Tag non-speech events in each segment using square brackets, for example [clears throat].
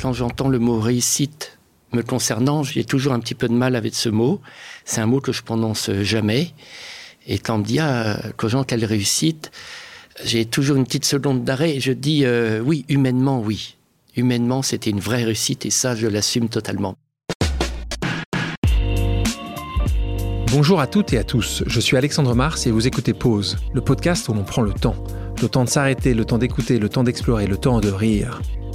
quand j'entends le mot réussite me concernant, j'ai toujours un petit peu de mal avec ce mot. C'est un mot que je prononce jamais. Et quand on me dit, ah, Cogent, quelle réussite, j'ai toujours une petite seconde d'arrêt et je dis, euh, oui, humainement, oui. Humainement, c'était une vraie réussite et ça, je l'assume totalement. Bonjour à toutes et à tous, je suis Alexandre Mars et vous écoutez Pause, le podcast où l'on prend le temps. Le temps de s'arrêter, le temps d'écouter, le temps d'explorer, le temps de rire.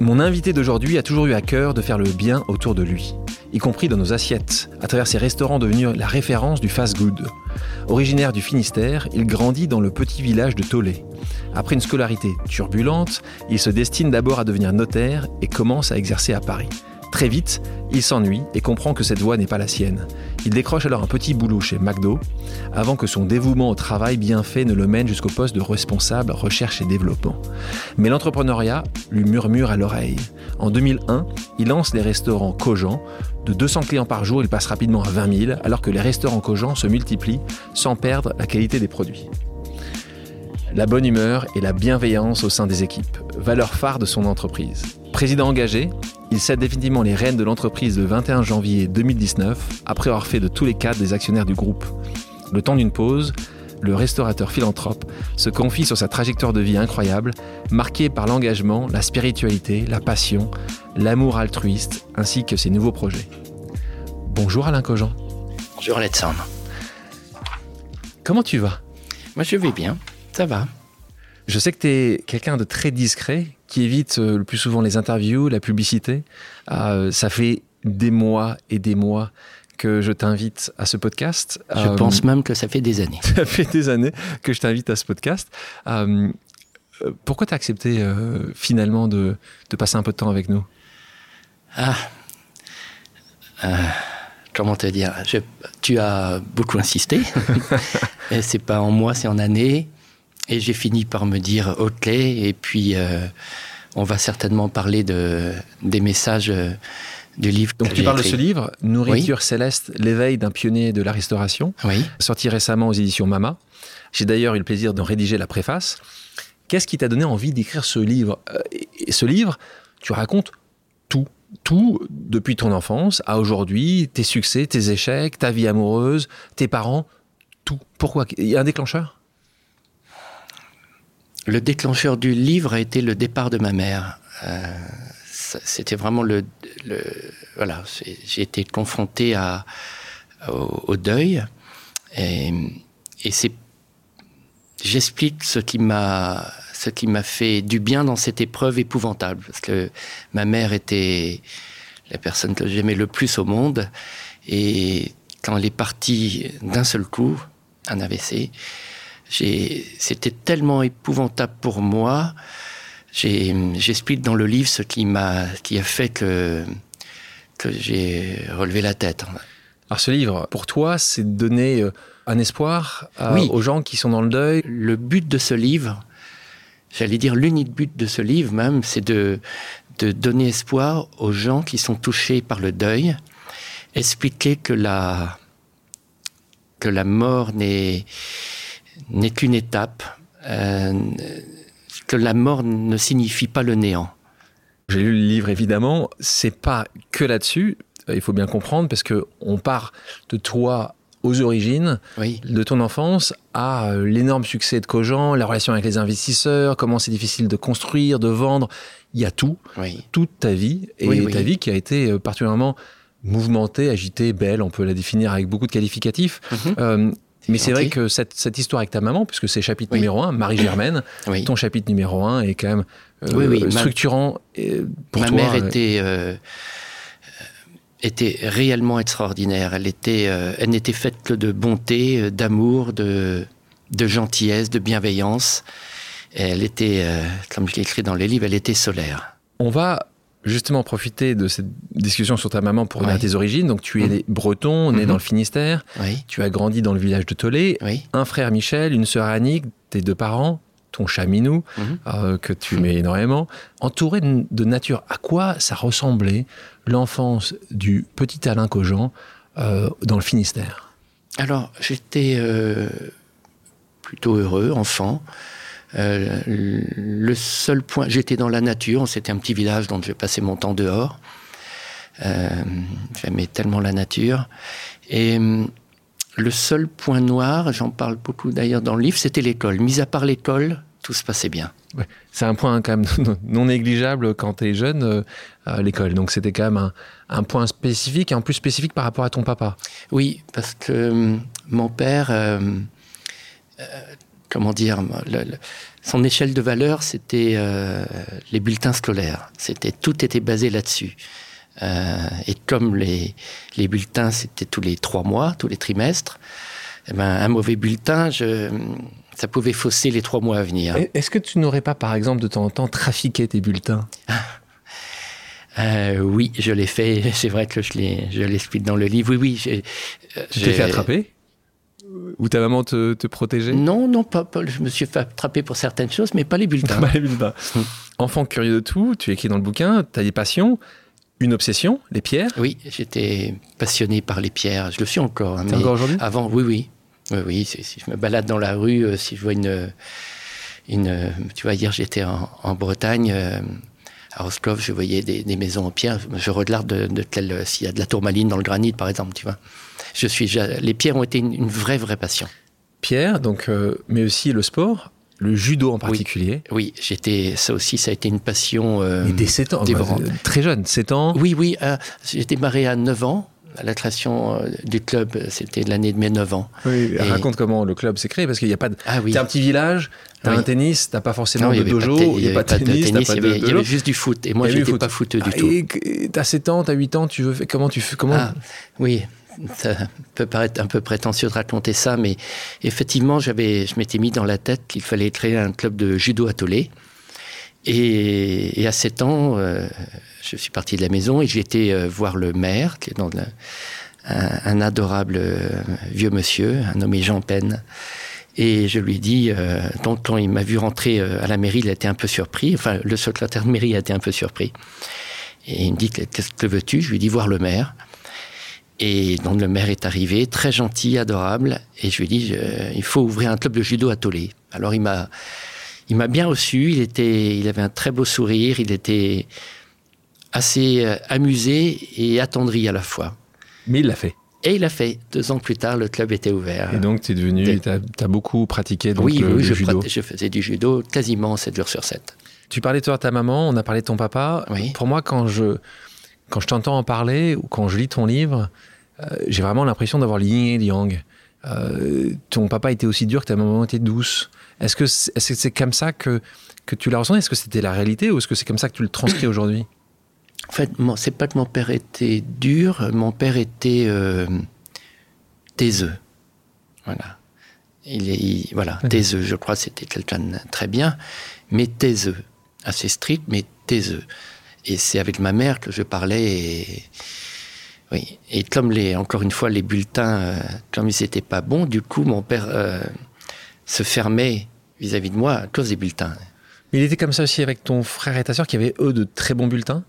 Mon invité d'aujourd'hui a toujours eu à cœur de faire le bien autour de lui, y compris dans nos assiettes, à travers ses restaurants devenus la référence du fast-good. Originaire du Finistère, il grandit dans le petit village de Tollet. Après une scolarité turbulente, il se destine d'abord à devenir notaire et commence à exercer à Paris. Très vite, il s'ennuie et comprend que cette voie n'est pas la sienne. Il décroche alors un petit boulot chez McDo, avant que son dévouement au travail bien fait ne le mène jusqu'au poste de responsable recherche et développement. Mais l'entrepreneuriat lui murmure à l'oreille. En 2001, il lance les restaurants Cogent. De 200 clients par jour, il passe rapidement à 20 000, alors que les restaurants Cogent se multiplient sans perdre la qualité des produits. La bonne humeur et la bienveillance au sein des équipes, valeur phare de son entreprise. Président engagé, il cède définitivement les rênes de l'entreprise le 21 janvier 2019, après avoir fait de tous les cadres des actionnaires du groupe. Le temps d'une pause, le restaurateur philanthrope se confie sur sa trajectoire de vie incroyable, marquée par l'engagement, la spiritualité, la passion, l'amour altruiste, ainsi que ses nouveaux projets. Bonjour Alain Cogent. Bonjour Alexandre. Comment tu vas? Moi je vais bien, ça va. Je sais que tu es quelqu'un de très discret, qui évite euh, le plus souvent les interviews, la publicité. Euh, ça fait des mois et des mois que je t'invite à ce podcast. Je pense même que ça fait des années. [laughs] Ça fait des années que je t'invite à ce podcast. pourquoi tu as accepté finalement de, de, passer un peu de temps avec nous? Ah, comment te dire? Tu as beaucoup insisté. [laughs] c'est pas en moi, c'est en années. Et j'ai fini par me dire OK. Et puis, euh, on va certainement parler de, des messages euh, du livre. Donc, tu parles de ce livre, Nourriture céleste, l'éveil d'un pionnier de la restauration, oui. sorti récemment aux éditions Mama. J'ai d'ailleurs eu le plaisir d'en rédiger la préface. Qu'est-ce qui t'a donné envie d'écrire ce livre? Euh, Et ce livre, tu racontes tout. Tout depuis ton enfance à aujourd'hui, tes succès, tes échecs, ta vie amoureuse, tes parents, tout. Pourquoi? Il y a un déclencheur? Le déclencheur du livre a été le départ de ma mère. Euh, c'était vraiment le, voilà, j'ai été confronté au, deuil. Et, c'est, j'explique ce qui m'a, ce qui m'a fait du bien dans cette épreuve épouvantable. Parce que ma mère était la personne que j'aimais le plus au monde. Et quand elle est partie d'un seul coup, un AVC, c'était tellement épouvantable pour moi. J'explique dans le livre ce qui m'a, qui a fait que, que j'ai relevé la tête. Alors ce livre, pour toi, c'est de donner euh, un espoir aux gens qui sont dans le deuil. Le but de ce livre, j'allais dire l'unique but de ce livre même, c'est de, de donner espoir aux gens qui sont touchés par le deuil, expliquer que la, que la mort n'est n'est qu'une étape, euh, que la mort ne signifie pas le néant. J'ai lu le livre évidemment, c'est pas que là-dessus, euh, il faut bien comprendre parce que on part de toi aux origines de ton enfance à euh, l'énorme succès de Cogent, la relation avec les investisseurs, comment c'est difficile de construire, de vendre, il y a tout, toute ta vie et ta vie qui a été particulièrement mouvementée, agitée, belle, on peut la définir avec beaucoup de qualificatifs. Mhm. Euh, mais c'est vrai que cette, cette histoire avec ta maman, puisque c'est chapitre Oui. numéro 1, Marie-Germaine, [coughs] Oui. ton chapitre numéro 1 est quand même euh, Oui, ma- structurant euh, pour Ma toi. mère euh, était, euh, était réellement extraordinaire. Elle, était, euh, elle n'était faite que de bonté, d'amour, de, de gentillesse, de bienveillance. Et elle était, comme je l'ai écrit dans les livres, elle était solaire. On va justement profiter de cette discussion sur ta maman pour revenir à tes origines. Donc tu es Mhm. breton, né Mhm. dans le Finistère, Oui, tu as grandi dans le village de Tollet, oui. un frère Michel, une sœur Annick, tes deux parents, ton chat Minou, Mhm. euh, que tu mets énormément, entouré de, de nature. À quoi ça ressemblait l'enfance du petit Alain Cogent euh, dans le Finistère? Alors, j'étais euh, plutôt heureux, enfant. Euh, le seul point, j'étais dans la nature, c'était un petit village donc je passais mon temps dehors. Euh, J'aimais tellement la nature. Et hum, le seul point noir, j'en parle beaucoup d'ailleurs dans le livre, c'était l'école. Mis à part l'école, tout se passait bien. Ouais, C'est un point quand même [laughs] non négligeable quand tu es jeune euh, à l'école. Donc c'était quand même un, un point spécifique et en plus spécifique par rapport à ton papa. Oui, parce que hum, mon père, euh, comment dire, le- le- son échelle de valeur, c'était euh, les bulletins scolaires. C'était tout était basé là-dessus. Euh, et comme les, les bulletins, c'était tous les trois mois, tous les trimestres, eh ben, un mauvais bulletin, je, ça pouvait fausser les trois mois à venir. Est-ce que tu n'aurais pas par exemple de temps en temps trafiqué tes bulletins? [laughs] Euh, oui, je l'ai fait. [laughs] C'est vrai que je l'ai- je l'explique dans le livre. Oui, oui. j'ai- Tu t'es fait attraper? Ou ta maman te, te protégeait Non, non, pas, pas- Je me suis fait attraper pour certaines choses, mais pas les bulletins. [laughs] Bah, les bulletins. [laughs] Enfant curieux de tout, tu écris dans le bouquin, tu as des passions, une obsession, les pierres. Oui, j'étais passionné par les pierres. Je le suis encore. hein, mais encore aujourd'hui Avant, oui, oui. Oui, oui. Si, je me balade dans la rue, euh, si je vois une. une tu vois, hier, j'étais en, en Bretagne. euh, à Roscoff, je voyais des, des maisons en pierre. Je regarde de, de quelle- euh, s'il y a de la tourmaline dans le granit, par exemple, tu vois. Je suis, les pierres ont été une, une vraie, vraie passion. Pierre, donc, euh, mais aussi le sport, le judo en particulier. Oui, j'étais, ça aussi, ça a été une passion. euh, dès 7 ans, euh, très jeune, 7 ans. Oui, oui. euh, j'ai démarré à 9 ans. La création euh, du club, c'était l'année de mes 9 ans. Oui, Et- Raconte comment le club s'est créé, parce qu'il n'y a pas de... Ah oui. T'es un petit village, t'as Oui. un tennis, t'as pas forcément Non, y de dojo, il n'y a pas de tennis, il y y avait juste du foot. Et moi, j'étais du pas foot. du Ah, tout. Et t'as 7 ans, t'as 8 ans, tu veux comment tu fais comment Ah, oui, ça peut paraître un peu prétentieux de raconter ça, mais effectivement, j'avais, je m'étais mis dans la tête qu'il fallait créer un club de judo à Tollet. Et, et à 7 ans, euh, je suis parti de la maison et j'ai été euh, voir le maire, qui est dans un, adorable euh, vieux monsieur, un nommé Jean Pen. Et je lui dit, euh, donc quand il m'a vu rentrer euh, à la mairie, il a été un peu surpris. Enfin, le secrétaire de mairie a été un peu surpris. Et il me dit, qu'est-ce que veux-tu? Je lui dit, voir le maire. Et donc le maire est arrivé, très gentil, adorable, et je lui ai dit, il faut ouvrir un club de judo à Tollet. Alors il m'a, il m'a bien reçu, il, était, il avait un très beau sourire, il était assez euh, amusé et attendri à la fois. Mais il l'a fait. Et il a fait. Deux ans plus tard, le club était ouvert. Et donc, tu es devenu, Des- tu as, beaucoup pratiqué donc, oui, le, oui, le je, judo. je faisais du judo quasiment 7 jours sur 7. Tu parlais toi de ta maman, on a parlé de ton papa. Oui. Pour moi, quand je, quand je t'entends en parler ou quand je lis ton livre, euh, j'ai vraiment l'impression d'avoir le yin et le yang. Euh, ton papa était aussi dur que ta maman était douce. Est-ce que c'est est -ce c'est comme ça que, que tu l'as ressenti Est-ce que c'était la réalité ou est-ce que c'est comme ça que tu le transcris aujourd'hui? En fait, c'est pas que mon père était dur, mon père était euh, taiseux. Voilà. Il est, il- voilà, Mhm. taiseux. Je crois que c'était quelqu'un de très bien, mais taiseux. Assez strict, mais taiseux. Et c'est avec ma mère que je parlais. Et, oui. Et comme les, encore une fois, les bulletins, euh, comme ils n'étaient pas bons, du coup, mon père euh, se fermait vis-à-vis de moi à cause des bulletins. Mais il était comme ça aussi avec ton frère et ta sœur qui avaient eux de très bons bulletins?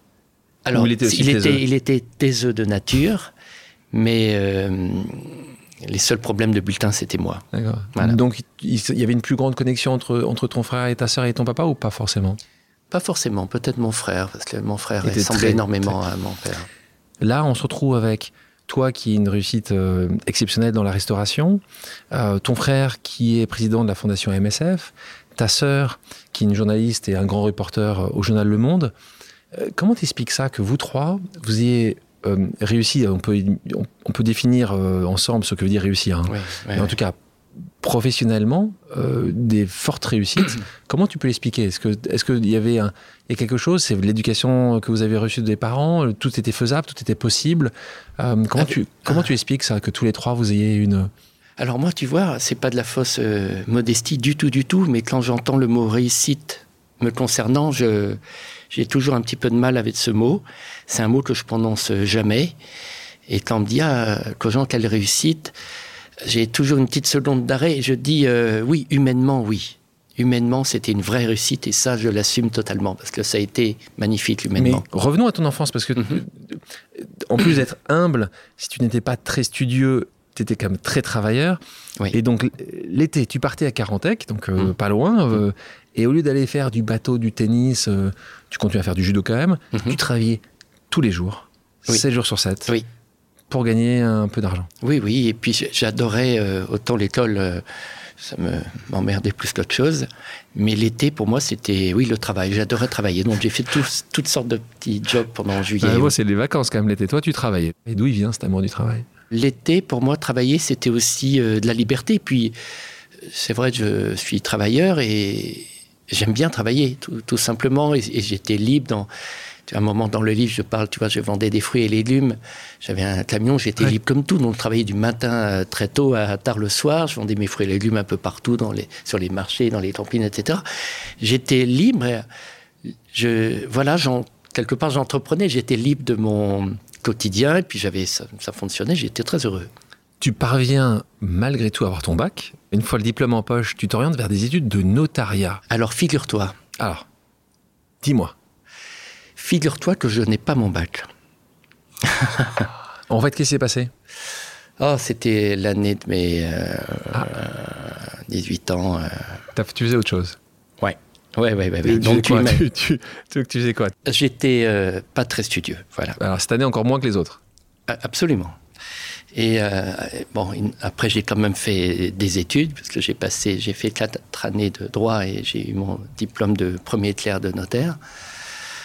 Alors, il était aussi il, taiseux était, il était taiseux de nature, mais euh, les seuls problèmes de bulletin, c'était moi. D'accord. Voilà. Donc il, il y avait une plus grande connexion entre, entre ton frère et ta sœur et ton papa ou pas forcément? Pas forcément, peut-être mon frère, parce que mon frère Il ressemblait très- énormément à mon père. Là, on se retrouve avec toi qui est une réussite euh, exceptionnelle dans la restauration, euh, ton frère qui est président de la fondation MSF, ta sœur qui est une journaliste et un grand reporter au journal Le Monde. Euh, comment t'expliques ça que vous trois, vous ayez euh, réussi, on peut, on, peut définir euh, ensemble ce que veut dire réussir. Hein. en tout cas, professionnellement, euh, des fortes réussites. [clears throat] Comment tu peux l'expliquer? Est-ce que, est-ce qu'il y avait un, y a quelque chose? C'est l'éducation que vous avez reçue des parents Tout était faisable, tout était possible. comment ah, tu, comment tu expliques ça Que tous les trois vous ayez une alors moi, tu vois, c'est pas de la fausse modestie du tout, du tout, mais quand j'entends le mot réussite me concernant, je, j'ai toujours un petit peu de mal avec ce mot. C'est un mot que je prononce jamais. Et quand on me dit, ah, gens, quelle réussite, j'ai toujours une petite seconde d'arrêt et je dis, euh, oui, humainement, oui. Humainement, c'était une vraie réussite et ça, je l'assume totalement parce que ça a été magnifique humainement. Mais revenons à ton enfance parce que, mhm. en plus d'être humble, si tu n'étais pas très studieux, tu étais quand même très travailleur. Et donc, l'été, tu partais à Carantec, donc euh, mhm. pas loin. Euh, mhm. Et au lieu d'aller faire du bateau, du tennis, euh, tu continues à faire du judo quand même, mhm. tu travaillais tous les jours, 7 jours sur 7, oui. pour gagner un peu d'argent. Oui, oui, et puis j'adorais autant l'école, ça me m'emmerdait plus qu'autre chose, mais l'été pour moi c'était, oui, le travail, j'adorais travailler, donc j'ai fait toutes sortes de petits jobs pendant juillet. Moi c'est les vacances quand même l'été, toi tu travaillais. Et d'où il vient cet amour du travail? L'été pour moi travailler c'était aussi de la liberté, puis c'est vrai je suis travailleur et j'aime bien travailler, tout, simplement, et, j'étais libre dans. À un moment dans le livre, je parle, tu vois, je vendais des fruits et légumes. J'avais un camion, j'étais libre comme tout. Donc, je travaillais du matin euh, très tôt à tard le soir. Je vendais mes fruits et légumes un peu partout, dans les, sur les marchés, dans les campines, etc. J'étais libre. Je, voilà, quelque part, j'entreprenais. J'étais libre de mon quotidien. Et puis, j'avais, ça, ça fonctionnait. J'étais très heureux. Tu parviens malgré tout à avoir ton bac. Une fois le diplôme en poche, tu t'orientes vers des études de notariat. Alors figure-toi. Alors, dis-moi. Figure-toi que je n'ai pas mon bac. [laughs] en fait, qu'est-ce qui s'est passé? Oh, c'était l'année de mes 18 euh, ans. Euh. Tu faisais autre chose Ouais. Ouais, ouais. Donc tu, tu, tu, tu, faisais quoi? J'étais euh, pas très studieux, voilà. Alors cette année encore moins que les autres? Absolument. Et euh, bon, après j'ai quand même fait des études parce que j'ai passé, j'ai fait quatre années de droit et j'ai eu mon diplôme de premier clerc de notaire.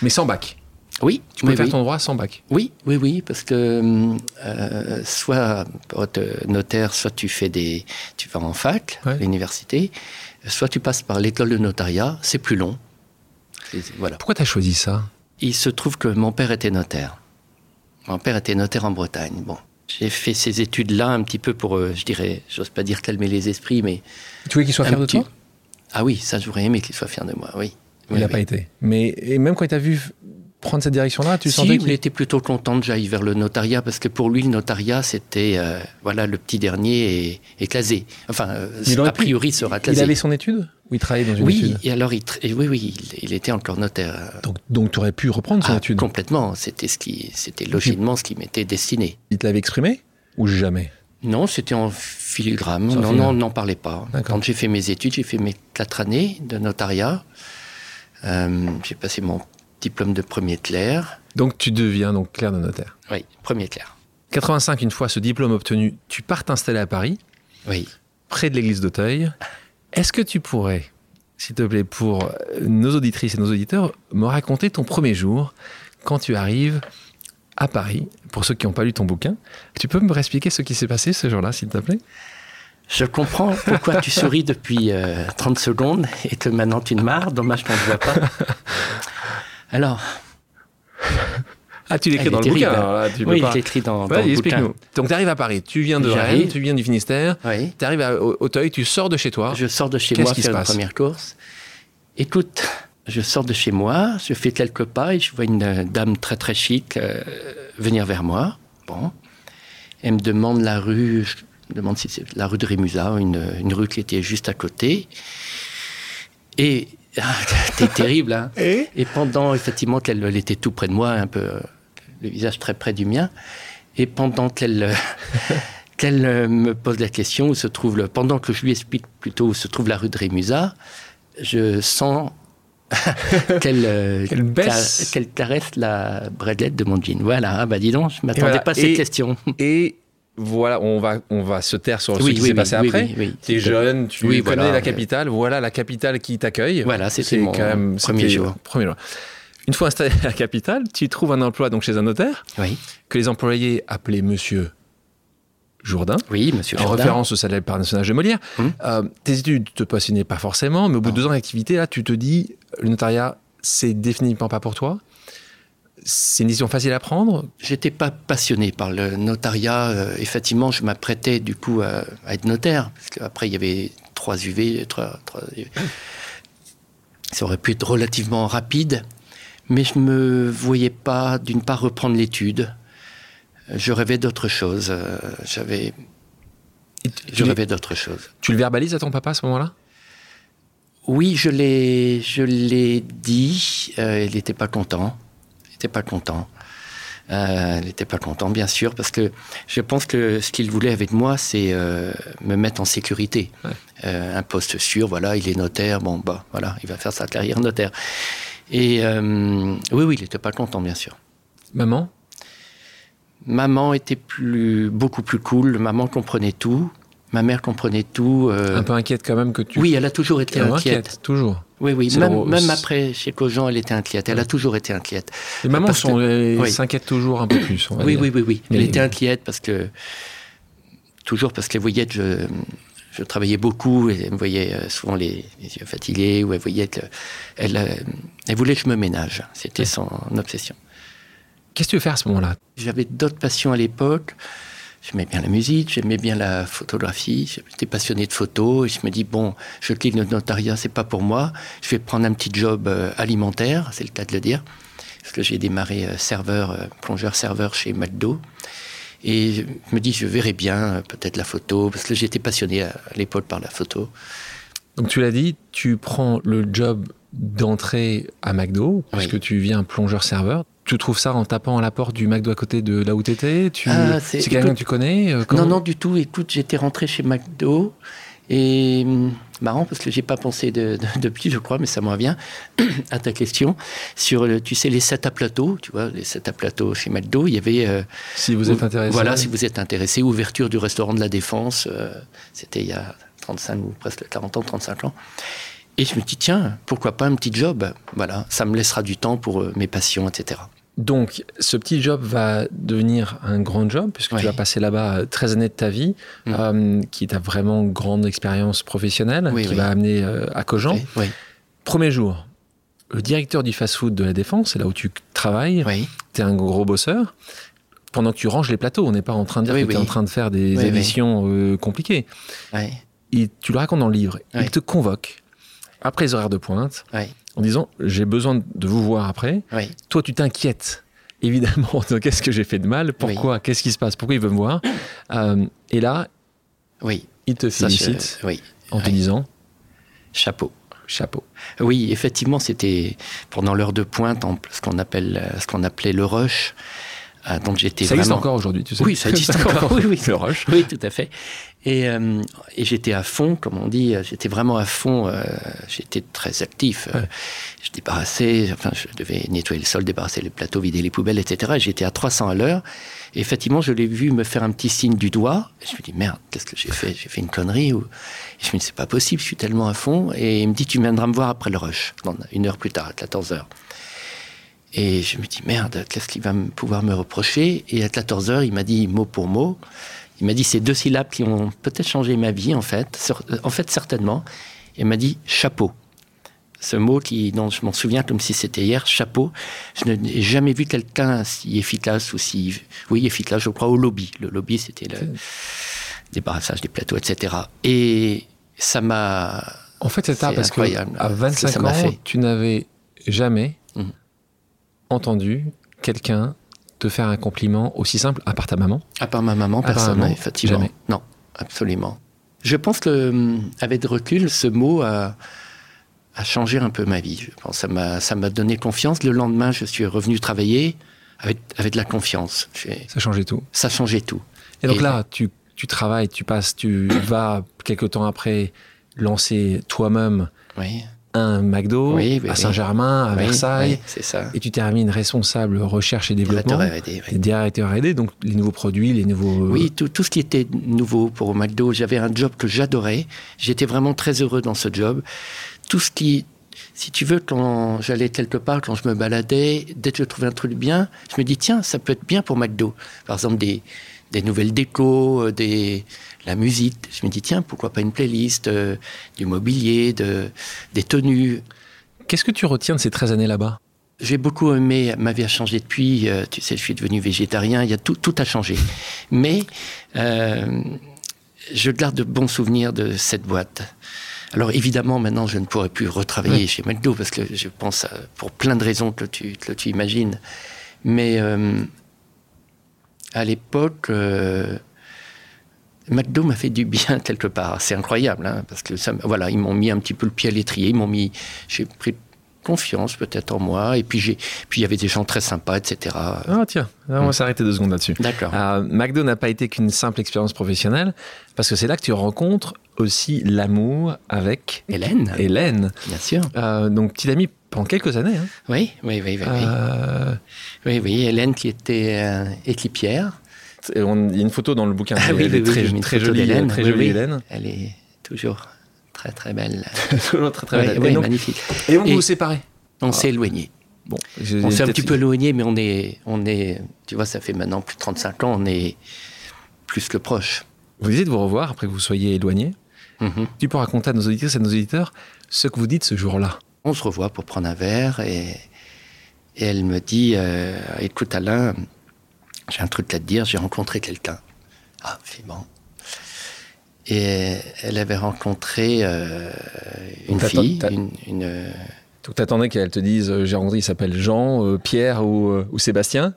Mais sans bac? Oui. Tu peux faire ton droit sans bac? Oui, oui, oui, parce que euh, soit pour être notaire, soit tu fais des, tu vas en fac, à l'université, soit tu passes par l'école de notariat. C'est plus long. Voilà. Pourquoi tu as choisi ça? Il se trouve que mon père était notaire. Mon père était notaire en Bretagne. Bon, j'ai fait ces études-là un petit peu pour, euh, je dirais, j'ose pas dire calmer les esprits, mais. Tu voulais qu'il soit fier de toi? Ah oui, ça j'aurais aimé qu'il soit fier de moi, oui. Il n'a pas été. Mais et même quand il t'a vu prendre cette direction-là, tu si, sentais qu'il était plutôt content que j'aille vers le notariat parce que pour lui, le notariat, c'était euh, voilà le petit dernier casé. Enfin, euh, a priori, sera casé. Il avait son étude Ou il travaillait dans une oui, étude et alors il oui, oui, il, était encore notaire. Donc, donc tu aurais pu reprendre son ah, étude Complètement. C'était ce qui, c'était logiquement ce qui m'était destiné. Il te l'avait exprimé ou jamais? Non, c'était en filigrane. non, non, on n'en parlait pas. Quand j'ai fait mes études, j'ai fait mes quatre années de notariat. Euh, j'ai passé mon diplôme de premier clerc. Donc tu deviens donc clerc de notaire Oui, premier clerc. 85, une fois ce diplôme obtenu, tu pars t'installer à Paris. Oui. Près de l'église d'Auteuil. Est-ce que tu pourrais, s'il te plaît, pour nos auditrices et nos auditeurs, me raconter ton premier jour quand tu arrives à Paris, pour ceux qui n'ont pas lu ton bouquin. Tu peux me réexpliquer ce qui s'est passé ce jour-là, s'il te plaît? Je comprends pourquoi tu souris depuis 30 euh, secondes et que maintenant tu te marres. Dommage qu'on ne te voit pas. [laughs] Alors. [laughs] Ah, tu l'écris dans le bouquin Oui, je l'écris dans, dans le bouquin. Donc, tu arrives à Paris, tu viens de Rennes, tu viens du Finistère, tu arrives à Auteuil, tu sors de chez toi. Je sors de chez moi faire une première course. Écoute, je sors de chez moi, je fais quelques pas et je vois une dame très très chic euh, venir vers moi. Bon. Elle me demande la rue, je demande si c'est la rue de Rémusat, une, une, rue qui était juste à côté. Et c'était terrible. Hein. [laughs] Et, et, pendant, effectivement, qu'elle elle était tout près de moi, un peu euh, le visage très près du mien. Et pendant qu'elle [laughs] qu'elle me pose la question où se trouve le, pendant que je lui explique plutôt où se trouve la rue de Rémusat, je sens [laughs] qu'elle euh, qu'elle caresse la bredette de mon jean. Voilà, ah bah dis donc, je m'attendais pas à cette question. Et voilà, on va, on va se taire sur ce qui s'est passé après. tu es jeune, tu connais la capitale, voilà la capitale qui t'accueille. Voilà, c'était mon quand même, premier jour. Premier jour. Une fois installé à la capitale, tu trouves un emploi donc chez un notaire Oui. que les employés appelaient Monsieur Jourdain. Oui, monsieur En Jourdain. référence au célèbre personnage de Molière. Hum. Euh, tes études te passionnaient pas forcément, mais au bout de deux ans d'activité, là, tu te dis, le notariat, c'est définitivement pas pour toi. C'est une décision facile à prendre? J'étais pas passionné par le notariat. Euh, effectivement, je m'apprêtais du coup à, à être notaire, parce qu'après il y avait trois UV, trois, trois. Ça aurait pu être relativement rapide, mais je me voyais pas, d'une part, reprendre l'étude. Je rêvais d'autre chose. Euh, J'avais, je rêvais d'autre chose. tu le verbalises à ton papa à ce moment-là? Oui, je l'ai, je l'ai dit. Euh, il n'était pas content. N'était pas content. Euh, il n'était pas content, bien sûr, parce que je pense que ce qu'il voulait avec moi, c'est euh, me mettre en sécurité. Ouais. Euh, un poste sûr, voilà, il est notaire, bon, bah, voilà, il va faire sa carrière notaire. Et euh, oui, oui, il n'était pas content, bien sûr. Maman? Maman était plus, beaucoup plus cool. Maman comprenait tout. Ma mère comprenait tout. Un peu inquiète quand même que tu. oui, elle a toujours été Euh, inquiète. toujours. Oui, oui, même, le- même après, chez Cogent, elle était inquiète. Elle a toujours été inquiète. Les mamans que- oui. s'inquiètent toujours un peu plus. on va Oui, dire. oui, oui, oui. Elle était inquiète parce que. Toujours parce qu'elle voyait que je, je travaillais beaucoup et elle me voyait euh, souvent les, les yeux fatigués ou elle voyait que. Elle, euh, elle voulait que je me ménage. C'était son obsession. Qu'est-ce que tu veux faire à ce moment-là? J'avais d'autres passions à l'époque. J'aimais bien la musique, j'aimais bien la photographie, j'étais passionné de photos et je me dis bon, je quitte le notariat, c'est pas pour moi. Je vais prendre un petit job euh, alimentaire, c'est le cas de le dire, parce que j'ai démarré euh, serveur, euh, plongeur serveur chez McDo. Et je me dis je verrai bien peut-être la photo parce que j'étais passionné à, l'époque par la photo. Donc tu l'as dit, tu prends le job d'entrée à McDo, puisque Oui. tu viens plongeur-serveur. Tu trouves ça en tapant à la porte du McDo à côté de là où tu étais tu... Ah, C'est quelqu'un que tu connais euh, Non, non, du tout. Écoute, j'étais rentré chez McDo et hum, marrant parce que j'ai pas pensé de, de- [laughs] depuis, je crois, mais ça me revient [clears throat] à ta question sur, le, tu sais, les sets à plateau. Tu vois, les sets à plateau chez McDo, il y avait. euh, Si vous êtes intéressé. Voilà, si vous êtes intéressé, ouverture du restaurant de la Défense. euh, C'était il y a 35 ou presque 40 ans, 35 ans. Et je me dis, tiens, pourquoi pas un petit job? Voilà, ça me laissera du temps pour euh, mes passions, etc. Donc, ce petit job va devenir un grand job, puisque tu vas passer là-bas euh, 13 années de ta vie, Mm. euh, qui est ta vraiment grande expérience professionnelle, Oui, qui oui. va amener euh, à Cogent. Oui, Premier jour, le directeur du fast-food de la Défense, c'est là où tu travailles, tu es un gros bosseur. Pendant que tu ranges les plateaux, on n'est pas en train de dire que tu es en train de faire des éditions euh, compliquées. Et tu le racontes dans le livre. Il te convoque après les horaires de pointe en disant J'ai besoin de vous voir après. oui. Toi, tu t'inquiètes évidemment de qu'est-ce que j'ai fait de mal, pourquoi, qu'est-ce qui se passe, pourquoi il veut me voir. Euh, et là, oui. il te Ça, je- félicite oui. en te disant Chapeau. chapeau. Oui, effectivement, c'était pendant l'heure de pointe, en- ce qu'on appelle, ce qu'on appelait le rush. Ah, donc j'étais Ça existe vraiment. encore aujourd'hui, tu sais. Oui, ça existe encore. [laughs] Oui, oui. Le rush. Oui, tout à fait. Et, euh, et j'étais à fond, comme on dit, euh, j'étais vraiment à fond. euh, j'étais très actif. Ouais. Je débarrassais, enfin, je devais nettoyer le sol, débarrasser les plateaux, vider les poubelles, etc. Et J'étais à 300 à l'heure. Et effectivement, je l'ai vu me faire un petit signe du doigt. Et je me dis, merde, qu'est-ce que j'ai fait? J'ai fait une connerie ou... Et je me dis, c'est pas possible, je suis tellement à fond. Et il me dit, tu viendras me voir après le rush, Non, une heure plus tard, à 14 heures. Et je me dis, merde, qu'est-ce qu'il va pouvoir me reprocher? Et à 14 heures, il m'a dit mot pour mot, il m'a dit ces deux syllabes qui ont peut-être changé ma vie, en fait, Sur- en fait, certainement. Il m'a dit chapeau. Ce mot qui, dont je m'en souviens comme si c'était hier, chapeau. Je n'ai jamais vu quelqu'un si efficace ou si, oui, efficace, je crois, au lobby. Le lobby, c'était le débarrassage des plateaux, etc. Et ça m'a, En fait, c'est tard parce que 25 ça m'a ans, fait. tu n'avais jamais. Entendu quelqu'un te faire un compliment aussi simple, à part ta maman. À part ma maman, À personne, maman, effectivement. jamais. Non, absolument. Je pense que, hum, avec de recul, ce mot a, a changé un peu ma vie. Je pense ça m'a, ça m'a donné confiance. Le lendemain, je suis revenu travailler avec, avec de la confiance. J'ai- Ça changeait tout. Ça changeait tout. Et donc Et- là, tu, tu travailles, tu passes, tu [coughs] vas quelques temps après lancer toi-même Oui, un McDo Oui, oui, à. Saint-Germain, à Versailles, ça. et tu termines responsable recherche et développement, directeur R&D, donc les nouveaux produits, les nouveaux. Oui, tout, tout ce qui était nouveau pour McDo, j'avais un job que j'adorais. J'étais vraiment très heureux dans ce job. Tout ce qui, si tu veux, quand j'allais quelque part, quand je me baladais, dès que je trouvais un truc bien, je me dis, tiens, ça peut être bien pour McDo. Par exemple, des, des nouvelles décos, euh, des, la musique. Je me dis, tiens, pourquoi pas une playlist, euh, du mobilier, de, des tenues. Qu'est-ce que tu retiens de ces 13 années là-bas? J'ai beaucoup aimé, ma vie a changé depuis, euh, tu sais, je suis devenu végétarien, il y a tout, tout a changé. Mais euh, je garde de bons souvenirs de cette boîte. Alors évidemment, maintenant, je ne pourrais plus retravailler chez McDo parce que je pense, pour plein de raisons que tu, que tu imagines. Mais à l'époque, euh, McDo m'a fait du bien [laughs] quelque part. C'est incroyable, hein, parce que ça, voilà, ils m'ont mis un petit peu le pied à l'étrier. Ils m'ont mis, j'ai pris confiance peut-être en moi. Et puis j'ai, puis il y avait des gens très sympas, etc. Ah tiens, on va s'arrêter deux secondes là-dessus. D'accord. Euh, McDo n'a pas été qu'une simple expérience professionnelle, parce que c'est là que tu rencontres aussi l'amour avec Hélène. Hélène. Bien sûr. Euh, donc petite amie pendant quelques années. Hein. Oui, oui, oui, oui. Euh, Oui, oui, Hélène qui était euh, équipière. et on- Il y a une photo dans le bouquin. Ah oui, Elle est oui, oui, très, jolie, d'Hélène. très jolie oui. Hélène. Elle est toujours très très belle. [laughs] Toujours très très belle. oui, et, donc, magnifique. et Et- vous vous séparez. On s'est éloigné. Bon, On s'est un petit peu éloigné, mais on est, on est, tu vois, ça fait maintenant plus de 35 ans, on est plus que proche. Vous disiez de vous revoir après que vous soyez éloigné. Mhm. Tu peux raconter à nos auditeurs et à nos auditeurs ce que vous dites ce jour-là. On se revoit pour prendre un verre et, et elle me dit, euh, écoute Alain, j'ai un truc à te dire, j'ai rencontré quelqu'un. Ah, c'est bon. Et elle avait rencontré euh, une fille, une, une- Donc t'attendais qu'elle te dise euh, j'ai rencontré, il s'appelle Jean, euh, Pierre ou, euh, ou Sébastien?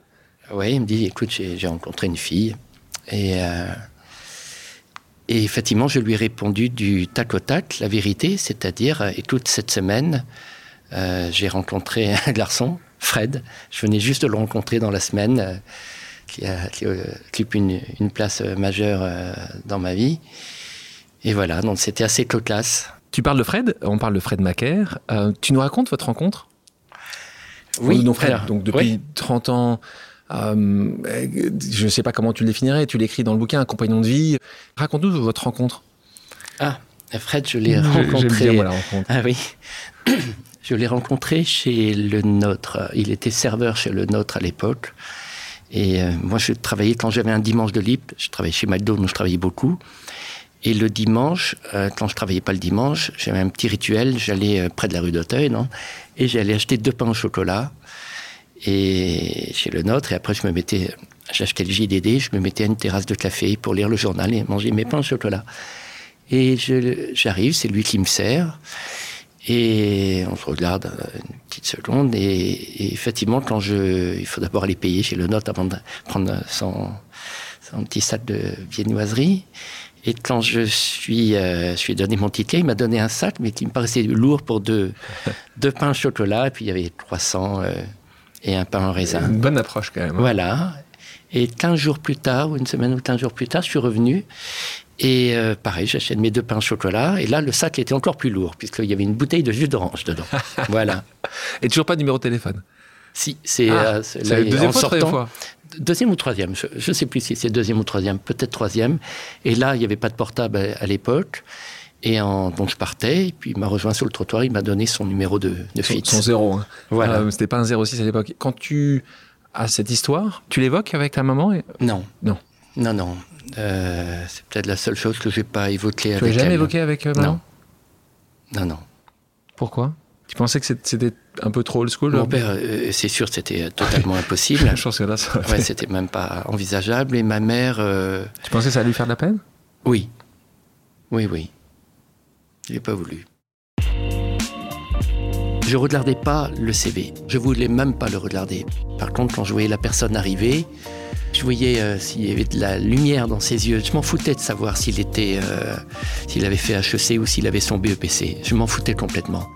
Oui, il me dit, écoute, j'ai rencontré une fille. Et, euh, et effectivement, je lui ai répondu du tac au tac, la vérité, c'est-à-dire, euh, écoute, cette semaine, euh, j'ai rencontré [laughs] un garçon, Fred. Je venais juste de le rencontrer dans la semaine, euh, qui, a- qui, occupe une, une place majeure euh, dans ma vie. Et voilà, donc c'était assez cocasse. Tu parles de Fred, on parle de Fred Macaire. Tu nous racontes votre rencontre? Oui, donc Fred, alors, donc depuis oui. 30 ans, euh, je ne sais pas comment tu le définirais, tu l'écris dans le bouquin, un compagnon de vie. Raconte-nous votre rencontre. Ah, Fred, je l'ai bien, rencontré. moi, la rencontre. Ah oui. [clears throat] Je l'ai rencontré chez le Nôtre. Il était serveur chez le Nôtre à l'époque. Et euh, moi, je travaillais quand j'avais un dimanche de libre. Je travaillais chez McDo, donc je travaillais beaucoup. Et le dimanche, euh, quand je travaillais pas le dimanche, j'avais un petit rituel. J'allais euh, près de la rue d'Auteuil, non? Et j'allais acheter deux pains au chocolat. Et chez le Nôtre. Et après, je me mettais, j'achetais le JDD. Je me mettais à une terrasse de café pour lire le journal et manger mes pains au chocolat. Et j'arrive, c'est lui qui me sert. Et on se regarde une petite seconde. Et, et effectivement, quand je, il faut d'abord aller payer chez le note avant de prendre son, son petit sac de viennoiserie. Et quand je suis, euh, je ai donné mon ticket, il m'a donné un sac, mais qui me paraissait lourd pour deux, [laughs] deux pains au chocolat. Et puis il y avait 300 euh, et un pain en raisin. Une bonne approche quand même. hein. Voilà. Et 15 jours plus tard, ou une semaine ou 15 jours plus tard, je suis revenu. Et euh, pareil, j'achète mes deux pains au chocolat. Et là, le sac était encore plus lourd, puisqu'il y avait une bouteille de jus d'orange dedans. [laughs] voilà. Et toujours pas de numéro de téléphone. Si, c'est Ah, euh, deuxième en fois, sortant- fois. Deuxième ou troisième, je ne sais plus si c'est deuxième ou troisième, peut-être troisième. Et là, il n'y avait pas de portable à, à l'époque. Et en, donc je partais, et puis il m'a rejoint sur le trottoir, il m'a donné son numéro de, de Son, fixe. son zéro. hein. Voilà. Euh, C'était pas un 06 à l'époque. Quand tu as cette histoire, tu l'évoques avec ta maman et... Non. Non. Non, non. Euh, c'est peut-être la seule chose que je n'ai pas évoquée Tu avec l'as jamais elle. évoqué avec euh, maman Non. Non, non. Pourquoi? Tu pensais que c'était un peu trop old school Mon père, euh, c'est sûr, c'était totalement [laughs] impossible. Je pense que là, ça Ouais, c'était même pas envisageable. Et ma mère, euh, Tu pensais que ça allait lui faire de la peine? Oui. Oui, oui. J'ai pas voulu. Je regardais pas le CV. Je voulais même pas le regarder. Par contre, quand je voyais la personne arriver, je voyais euh, s'il y avait de la lumière dans ses yeux. Je m'en foutais de savoir s'il était, euh, s'il avait fait HEC ou s'il avait son BEPC. Je m'en foutais complètement.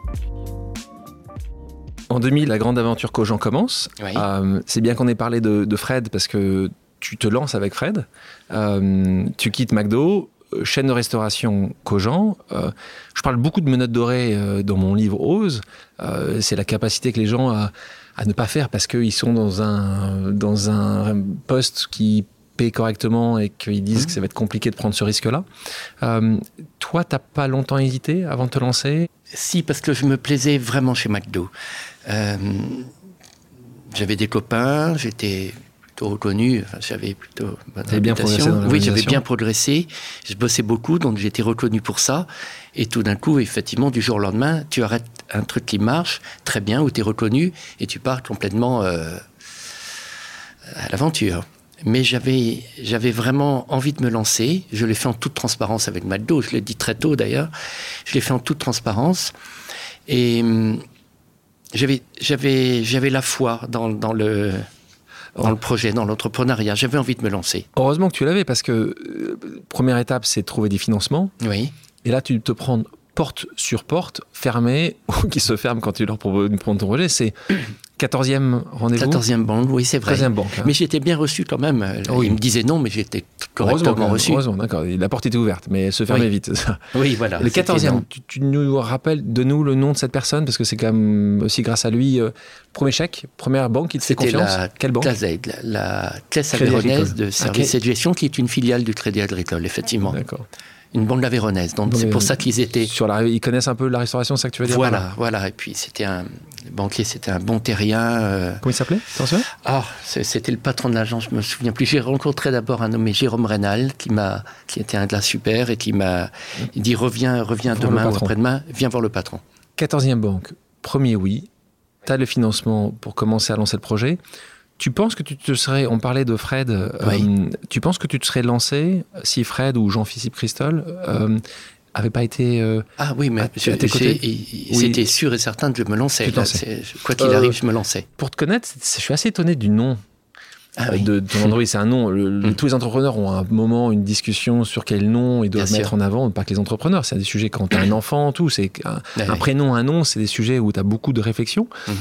En 2000, la grande aventure Cogent commence. Oui. Euh, c'est bien qu'on ait parlé de, de Fred parce que tu te lances avec Fred. Tu quittes McDo, chaîne de restauration Cogent. Euh, je parle beaucoup de menottes dorées euh, dans mon livre Ose. Euh, c'est la capacité que les gens à, à ne pas faire parce qu'ils sont dans un, dans un poste qui paie correctement et qu'ils disent que ça va être compliqué de prendre ce risque-là. Euh, toi, t'as pas longtemps hésité avant de te lancer? Si, parce que je me plaisais vraiment chez McDo. Euh, j'avais des copains, j'étais plutôt reconnu, enfin, j'avais plutôt bonne bien progressé dans Oui, j'avais bien progressé, je bossais beaucoup, donc j'étais reconnu pour ça. Et tout d'un coup, effectivement, du jour au lendemain, tu arrêtes un truc qui marche très bien, où tu es reconnu, et tu pars complètement euh, à l'aventure. Mais j'avais, j'avais vraiment envie de me lancer. Je l'ai fait en toute transparence avec McDo. Je l'ai dit très tôt d'ailleurs. Je l'ai fait en toute transparence. Et hum, j'avais, j'avais, j'avais la foi dans, dans le, dans le projet, dans l'entrepreneuriat. J'avais envie de me lancer. Heureusement que tu l'avais parce que euh, première étape, c'est de trouver des financements. Oui. Et là, tu te prends porte sur porte, fermée, [laughs] ou qui se ferme quand tu leur proposes ton projet. C'est 14e rendez-vous 14e banque, oui, c'est vrai. 13e banque. hein. Mais j'étais bien reçu quand même. Oui. Il me disait non, mais j'étais correctement reçu. heureusement, d'accord. La porte était ouverte, mais elle se fermait Oui. vite. ça. Oui, voilà. Le c'était 14e, non. tu, tu nous rappelles de nous le nom de cette personne? Parce que c'est quand même aussi grâce à lui euh, premier chèque, première banque qui te fait C'était confiance. la Quelle banque? Classe Aid, la, la Caisse Agricole. de Services Ah, et de Gestion, qui est une filiale du Crédit Agricole, effectivement. D'accord. Une banque avéronaise. Donc c'est pour ça qu'ils étaient. Sur la, ils connaissent un peu la restauration, c'est ça que tu veux dire là Voilà, voilà. Et puis c'était un le banquier, c'était un bon terrien. euh, Comment il s'appelait. Ah, c'était le patron de l'agence, je me souviens plus. J'ai rencontré d'abord un nommé Jérôme Rénal, qui m'a, qui était un gars super et qui m'a dit reviens, reviens Voir demain ou après-demain, viens voir le patron. 14e banque, premier oui. Tu as le financement pour commencer à lancer le projet. Tu penses que tu te serais, on parlait de Fred, euh, tu penses que tu te serais lancé si Fred ou Jean-Philippe Christol euh, avaient pas été. euh, Ah oui, mais et- Oui. c'était sûr et certain que je me lançais. Là. C'est- Quoi qu'il Euh, arrive, je me lançais. pour te connaître, je suis assez étonné du nom Ah oui. de ton Android. C'est un nom. le- le- Mm. Tous les entrepreneurs ont un moment, une discussion sur quel nom ils doivent Bien mettre sûr. en avant. Pas que les entrepreneurs, c'est des sujets quand tu as un [coughs] enfant, tout. C'est un, prénom, un nom, c'est des sujets où tu as beaucoup de réflexion. Mhm.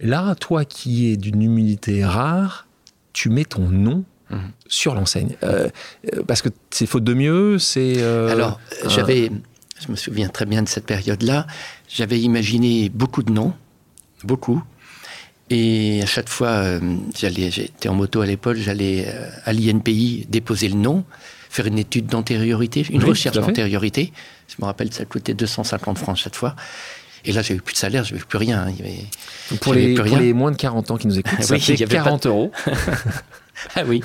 Là, toi qui es d'une humilité rare, tu mets ton nom Mhm. sur l'enseigne. Euh, euh, parce que c'est faute de mieux, c'est. euh, Alors, j'avais, je me souviens très bien de cette période-là, j'avais imaginé beaucoup de noms, beaucoup. Et à chaque fois, j'allais, j'étais en moto à l'époque, j'allais à l'INPI déposer le nom, faire une étude d'antériorité, une Oui, recherche d'antériorité. Je me rappelle, ça coûtait 250 francs chaque fois. Et là, j'avais plus de salaire, j'avais plus rien. Il y avait... pour, les, plus pour rien. les moins de 40 ans qui nous écoutent, [laughs] ça Oui, fait il y avait pas de- 40 euros. [laughs] Ah oui,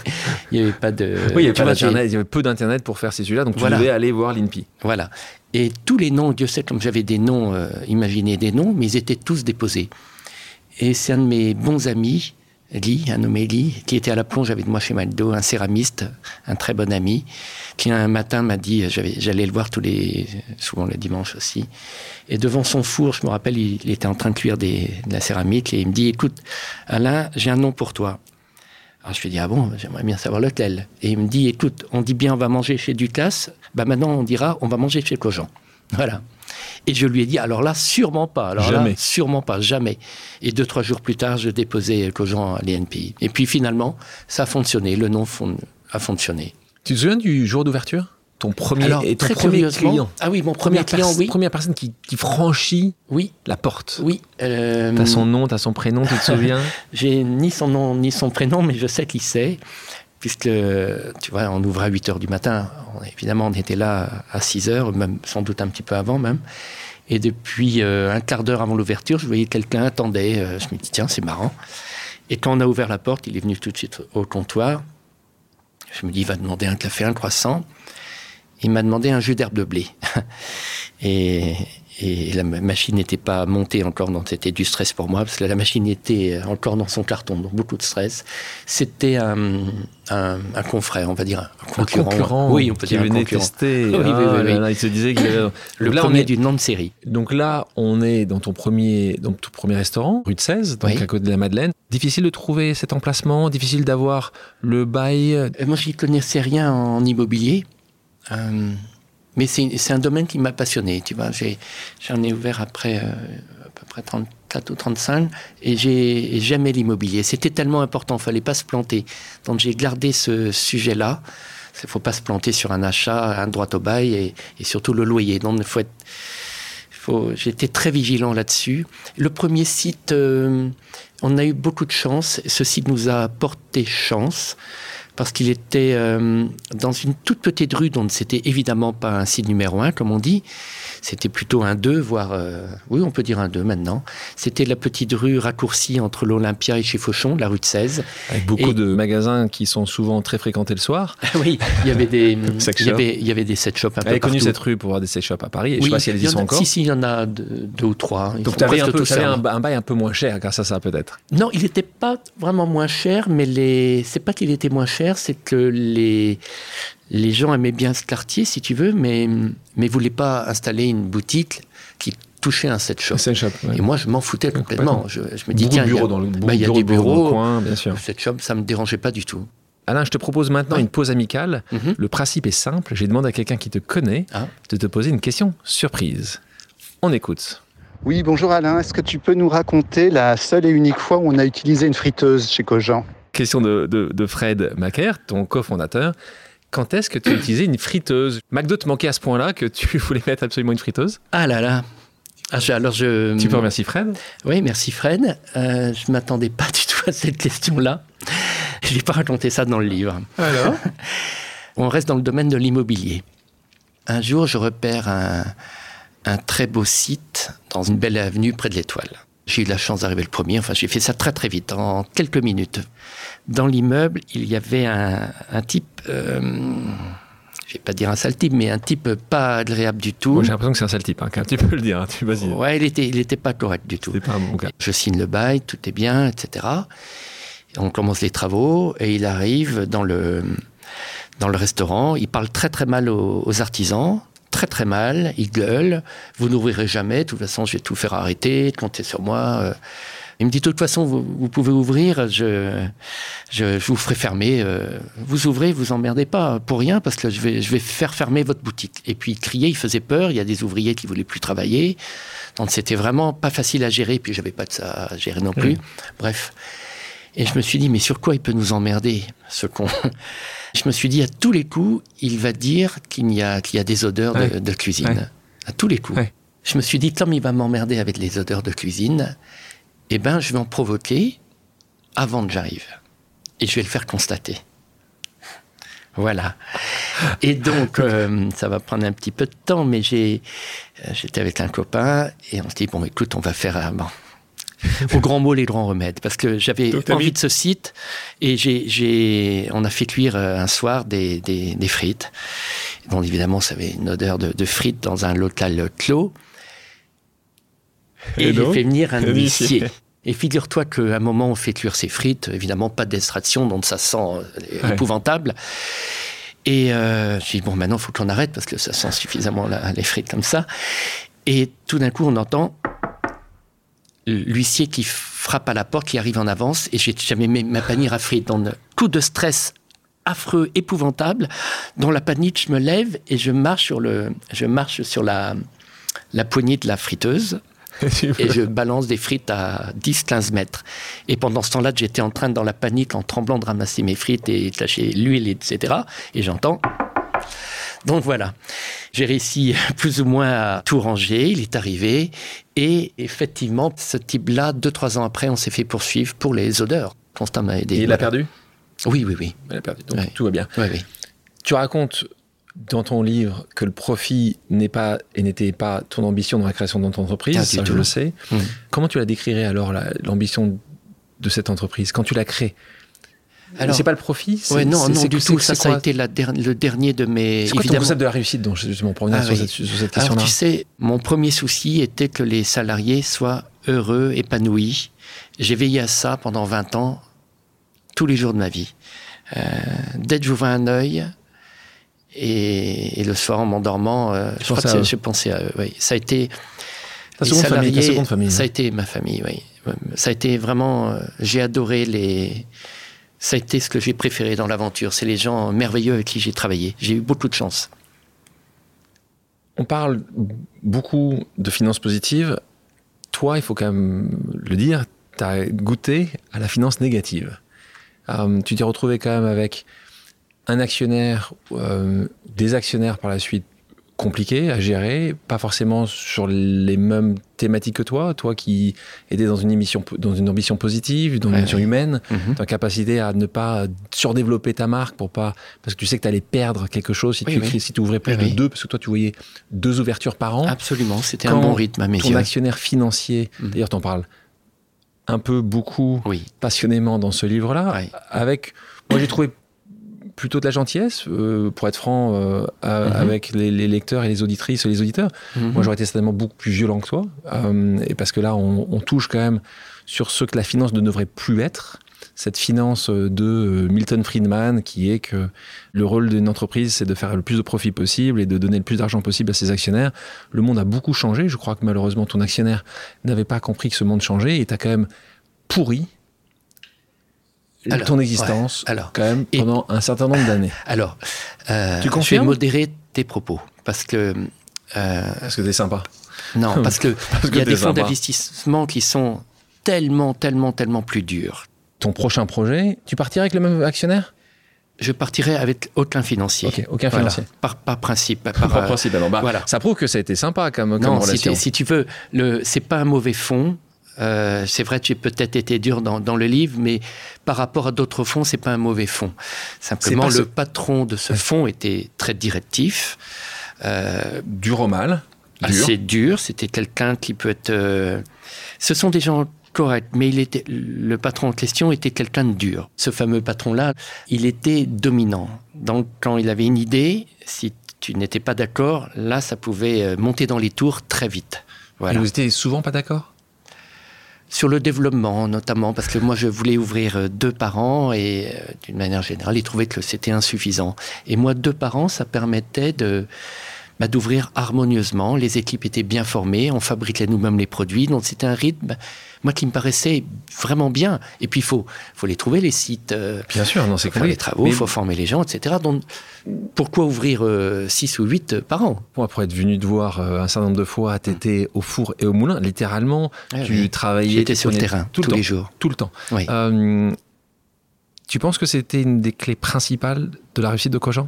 il n'y avait pas de. Oui, il y avait tu pas d'internet, il y avait peu d'internet pour faire ces sujets-là, donc tu Voilà. devais aller voir l'INPI. Voilà. Et tous les noms, Dieu sait comme j'avais des noms, euh, imaginé des noms, mais ils étaient tous déposés. Et c'est un de mes bons amis, Lee, un nommé Lee, qui était à la plonge avec moi chez McDo, un céramiste, un très bon ami, qui un matin m'a dit, j'allais le voir tous les, souvent le dimanche aussi, et devant son four, je me rappelle, il, il était en train de cuire des, de la céramique, et il me dit, écoute, Alain, j'ai un nom pour toi. Alors je lui dis, ah bon, j'aimerais bien savoir lequel. Et il me dit, écoute, on dit bien on va manger chez Ducasse, bah maintenant on dira on va manger chez Cogent. Voilà. Et je lui ai dit, alors là, sûrement pas. Alors Jamais. là, sûrement pas, jamais. Et deux, trois jours plus tard, je déposais Cogent à l'INPI. Et puis finalement, ça a fonctionné, le nom fon- a fonctionné. Tu te souviens du jour d'ouverture? Ton premier, Alors, et ton très premier client ah oui, mon premier première, client, oui. première personne qui, qui franchit Oui, la porte. oui. euh, T'as son nom, t'as son prénom, tu te souviens? [laughs] J'ai ni son nom ni son prénom, mais je sais qui c'est, puisque, tu vois, on ouvre à 8 heures du matin. Évidemment, on était là à 6 heures, même, sans doute un petit peu avant même. Et depuis euh, un quart d'heure avant l'ouverture, je voyais quelqu'un attendait. euh, je me dis, tiens, c'est marrant. Et quand on a ouvert la porte, il est venu tout de suite au comptoir. Je me dis, il va demander un café, un croissant. Il m'a demandé un jus d'herbe de blé. [laughs] et, et la ma- machine n'était pas montée encore, donc c'était du stress pour moi, parce que la machine était encore dans son carton, donc beaucoup de stress. C'était un, un, un confrère, on va dire, un Un concurrent. concurrent oui, on peut qui dire venait tester. [laughs] Oui, oui, Ah oui, là oui. là, il se disait avait- [coughs] Le là, premier est- du nom de série. Donc là, on est dans ton premier, donc ton premier restaurant, rue de 16, donc à côté de la Madeleine. Difficile de trouver cet emplacement, difficile d'avoir le bail. Euh, Moi, je n'y connaissais rien en immobilier. Euh, mais c'est un domaine qui m'a passionné. Tu vois, j'en ai ouvert après euh, à peu près 34 ou 35 et j'ai jamais l'immobilier. C'était tellement important, fallait pas se planter. Donc j'ai gardé ce sujet-là. Il faut pas se planter sur un achat, un droit au bail et, surtout le loyer. Donc il faut être J'étais très vigilant là-dessus. Le premier site, euh, on a eu beaucoup de chance. Ce site nous a porté chance parce qu'il était euh, dans une toute petite rue dont c'était évidemment pas un site numéro un, comme on dit. C'était plutôt un 2, voire, euh, oui, on peut dire un 2 maintenant. C'était la petite rue raccourcie entre l'Olympia et chez Fauchon, la rue de 16. Avec beaucoup de magasins qui sont souvent très fréquentés le soir. [laughs] oui, il y avait des, [laughs] il y avait, il y avait des set shops un peu partout. connu cette rue pour avoir des set shops à Paris. Et je sais pas si elles y sont encore. Si, si, il y en a deux, ou trois. Donc tu avais, un, peu, un, un, bail un peu moins cher grâce à ça peut-être Non, il n'était pas vraiment moins cher, mais les... c'est pas qu'il était moins cher, c'est que les, les gens aimaient bien ce quartier, si tu veux, mais mais voulaient pas installer une boutique qui touchait un set shop. Et moi, je m'en foutais complètement. Je, me dis, tiens, il y a, dans le, bah, y a des bureaux, coin, bien sûr. Le set shop, ça me dérangeait pas du tout. Alain, je te propose maintenant une pause amicale. Mhm. Le principe est simple. J'ai demandé à quelqu'un qui te connaît ah. de te poser une question surprise. On écoute. Oui, bonjour Alain. Est-ce que tu peux nous raconter la seule et unique fois où on a utilisé une friteuse chez Cogent? Question de, de Fred Macaire, ton cofondateur quand est-ce que tu as utilisé une friteuse? McDo te manquait à ce point-là que tu [laughs] voulais mettre absolument une friteuse? Ah là là ah, alors je... Tu peux remercier Fred? Oui, merci Fred. Euh, je ne m'attendais pas [laughs] du tout à cette question-là. Je n'ai pas raconté ça dans le livre. Alors? [laughs] On reste dans le domaine de l'immobilier. Un jour, je repère un, un très beau site dans une belle avenue près de l'Étoile. J'ai eu la chance d'arriver le premier. Enfin, j'ai fait ça très très vite, en quelques minutes. Dans l'immeuble, il y avait un, type, euh, je vais pas dire un sale type, mais un type pas agréable du tout. j'ai l'impression que c'est un sale type, hein, tu peux le dire. Hein, tu vas-y. Ouais, il était, il était pas correct du tout. Pas un bon gars. Je signe le bail, tout est bien, etc. On commence les travaux et il arrive dans le dans le restaurant. Il parle très très mal aux artisans très très mal, il gueule, vous n'ouvrirez jamais, de toute façon je vais tout faire arrêter, comptez sur moi. Euh. Il me dit de toute façon vous, pouvez ouvrir, je, je, vous ferai fermer. Euh. Vous ouvrez, vous emmerdez pas pour rien parce que je vais, je vais faire fermer votre boutique. Et puis il criait, il faisait peur, il y a des ouvriers qui voulaient plus travailler. Donc c'était vraiment pas facile à gérer, puis j'avais pas de ça à gérer non plus. Bref. Et je me suis dit, mais sur quoi il peut nous emmerder, ce con? Je me suis dit, à tous les coups, il va dire qu'il y a, qu'il y a des odeurs de, cuisine. À tous les coups. Je me suis dit, comme il va m'emmerder avec les odeurs de cuisine, eh ben, je vais en provoquer avant que j'arrive. Et je vais le faire constater. Voilà. Et donc, [laughs] euh, ça va prendre un petit peu de temps, mais j'ai, euh, j'étais avec un copain et on se dit, bon, écoute, on va faire un, bon, au grand mot les grands remèdes parce que j'avais envie de ce site et j'ai, on a fait cuire euh, un soir des, des, frites. Bon, évidemment, ça avait une odeur de, frites dans un local clos. Et, j'ai fait venir un huissier. [laughs] Et figure-toi qu'à un moment, on fait cuire ces frites, évidemment pas d'extraction, donc ça sent euh, épouvantable. Et euh, j'ai dit, bon, maintenant, il faut qu'on arrête parce que ça sent suffisamment les frites comme ça. Et tout d'un coup, on entend l'huissier qui frappe à la porte, qui arrive en avance, et j'ai jamais mis ma panière à frites. Dans un coup de stress affreux, épouvantable, dans la panique, je me lève et je marche sur, le, je marche sur la, la poignée de la friteuse. et je balance des frites à 10-15 mètres. Et pendant ce temps-là, j'étais en train, dans la panique, en tremblant, de ramasser mes frites et tâcher l'huile, etc. Et j'entends donc voilà, j'ai réussi [laughs] plus ou moins à tout ranger, il est arrivé, et effectivement, ce type-là, deux, trois ans après, on s'est fait poursuivre pour les odeurs. Constant m'a aidé. Et il a perdu? Oui, oui, oui. Il a perdu, donc tout va bien. Oui, oui. Tu racontes dans ton livre que le profit n'est pas et n'était pas ton ambition dans la création de ton entreprise, ah, ça je le sais. Mmh. Comment tu la décrirais alors l'ambition de cette entreprise? Quand tu l'as créée alors, c'est pas le profit ouais, Non, non, du tout. Ça, ça a été la le dernier de mes. C'est quoi ton concept de la réussite donc, justement, pour ah sur, cette, question-là Alors, tu sais, mon premier souci était que les salariés soient heureux, épanouis. J'ai veillé à ça pendant 20 ans, tous les jours de ma vie. Euh, dès que j'ouvrais un œil, et, le soir en m'endormant, euh, je, pensé à eux. Oui. Ça a été. Ta seconde, famille, ta seconde famille. Ça a été ma famille, oui. Ça a été vraiment. Euh, j'ai adoré les ça a été ce que j'ai préféré dans l'aventure. C'est les gens merveilleux avec qui j'ai travaillé. J'ai eu beaucoup de chance. On parle beaucoup de finances positives. Toi, il faut quand même le dire, tu as goûté à la finance négative. Euh, tu t'es retrouvé quand même avec un actionnaire, euh, des actionnaires par la suite compliqué à gérer, pas forcément sur les mêmes thématiques que toi, toi qui étais dans une émission, dans une ambition positive, dans une ambition humaine, Mhm. ta capacité à ne pas surdévelopper ta marque pour pas, parce que tu sais que tu allais perdre quelque chose si Oui, tu oui. si ouvrais plus Oui, de deux, parce que toi tu voyais deux ouvertures par an. Absolument, c'était un bon rythme à mes Ton yeux. actionnaire financier, Mhm. d'ailleurs t'en parles un peu beaucoup passionnément dans ce livre-là, avec, moi j'ai trouvé plutôt de la gentillesse, euh, pour être franc, euh, à- Mhm. avec les, les lecteurs et les auditrices et les auditeurs. Mhm. Moi, j'aurais été certainement beaucoup plus violent que toi. euh, et parce que là, on, on touche quand même sur ce que la finance ne devrait plus être. Cette finance de Milton Friedman, qui est que le rôle d'une entreprise, c'est de faire le plus de profit possible et de donner le plus d'argent possible à ses actionnaires. Le monde a beaucoup changé. Je crois que malheureusement, ton actionnaire n'avait pas compris que ce monde changeait et tu as quand même pourri Alors, ton existence ouais, alors. quand même Et- pendant un certain nombre d'années. Alors, euh, Tu je vais confirmes modérer tes propos parce que euh, Parce que t'es sympa. non, [laughs] parce que il y a des fonds d'investissement qui sont tellement, tellement, tellement plus durs. Ton prochain projet, tu partirais avec le même actionnaire? Je partirai avec aucun financier. Ok, aucun Voilà. financier. Par, par principe. Par, Par euh, principe, alors, bah, voilà. Ça prouve que ça a été sympa comme, non, si, relation. t'es- si tu veux, c'est pas un mauvais fonds. Euh, c'est vrai j'ai peut-être été dur dans, dans le livre, mais par rapport à d'autres fonds, c'est pas un mauvais fonds. Simplement, le patron de ce fonds était très directif, euh, Dur au mal. Assez dur. C'était quelqu'un qui peut être. euh, Ce sont des gens corrects, mais il était le patron en question était quelqu'un de dur. Ce fameux patron-là, il était dominant. Donc, quand il avait une idée, si tu n'étais pas d'accord, là, ça pouvait monter dans les tours très vite. Voilà. Et vous étiez souvent pas d'accord? Sur le développement, notamment, parce que moi, je voulais ouvrir euh, deux par an et euh, d'une manière générale, il trouvait que c'était insuffisant. Et moi, deux par an, ça permettait de bah, d'ouvrir harmonieusement. Les équipes étaient bien formées, on fabriquait nous-mêmes les produits, donc c'était un rythme, moi, qui me paraissait vraiment bien. Et puis, il faut, faut les trouver, les sites. euh, Bien sûr, non, c'est faut faire les travaux, il Mais faut former les gens, etc. Donc, pourquoi ouvrir 6 ou 8 par an? Moi, pour être venu te voir euh, un certain nombre de fois, t'étais au four et au moulin, littéralement. Ouais, tu oui. travaillais. J'étais sur le terrain tout le tous temps. les jours. Tout le temps. Oui. Euh, tu penses que c'était une des clés principales de la réussite de Cogent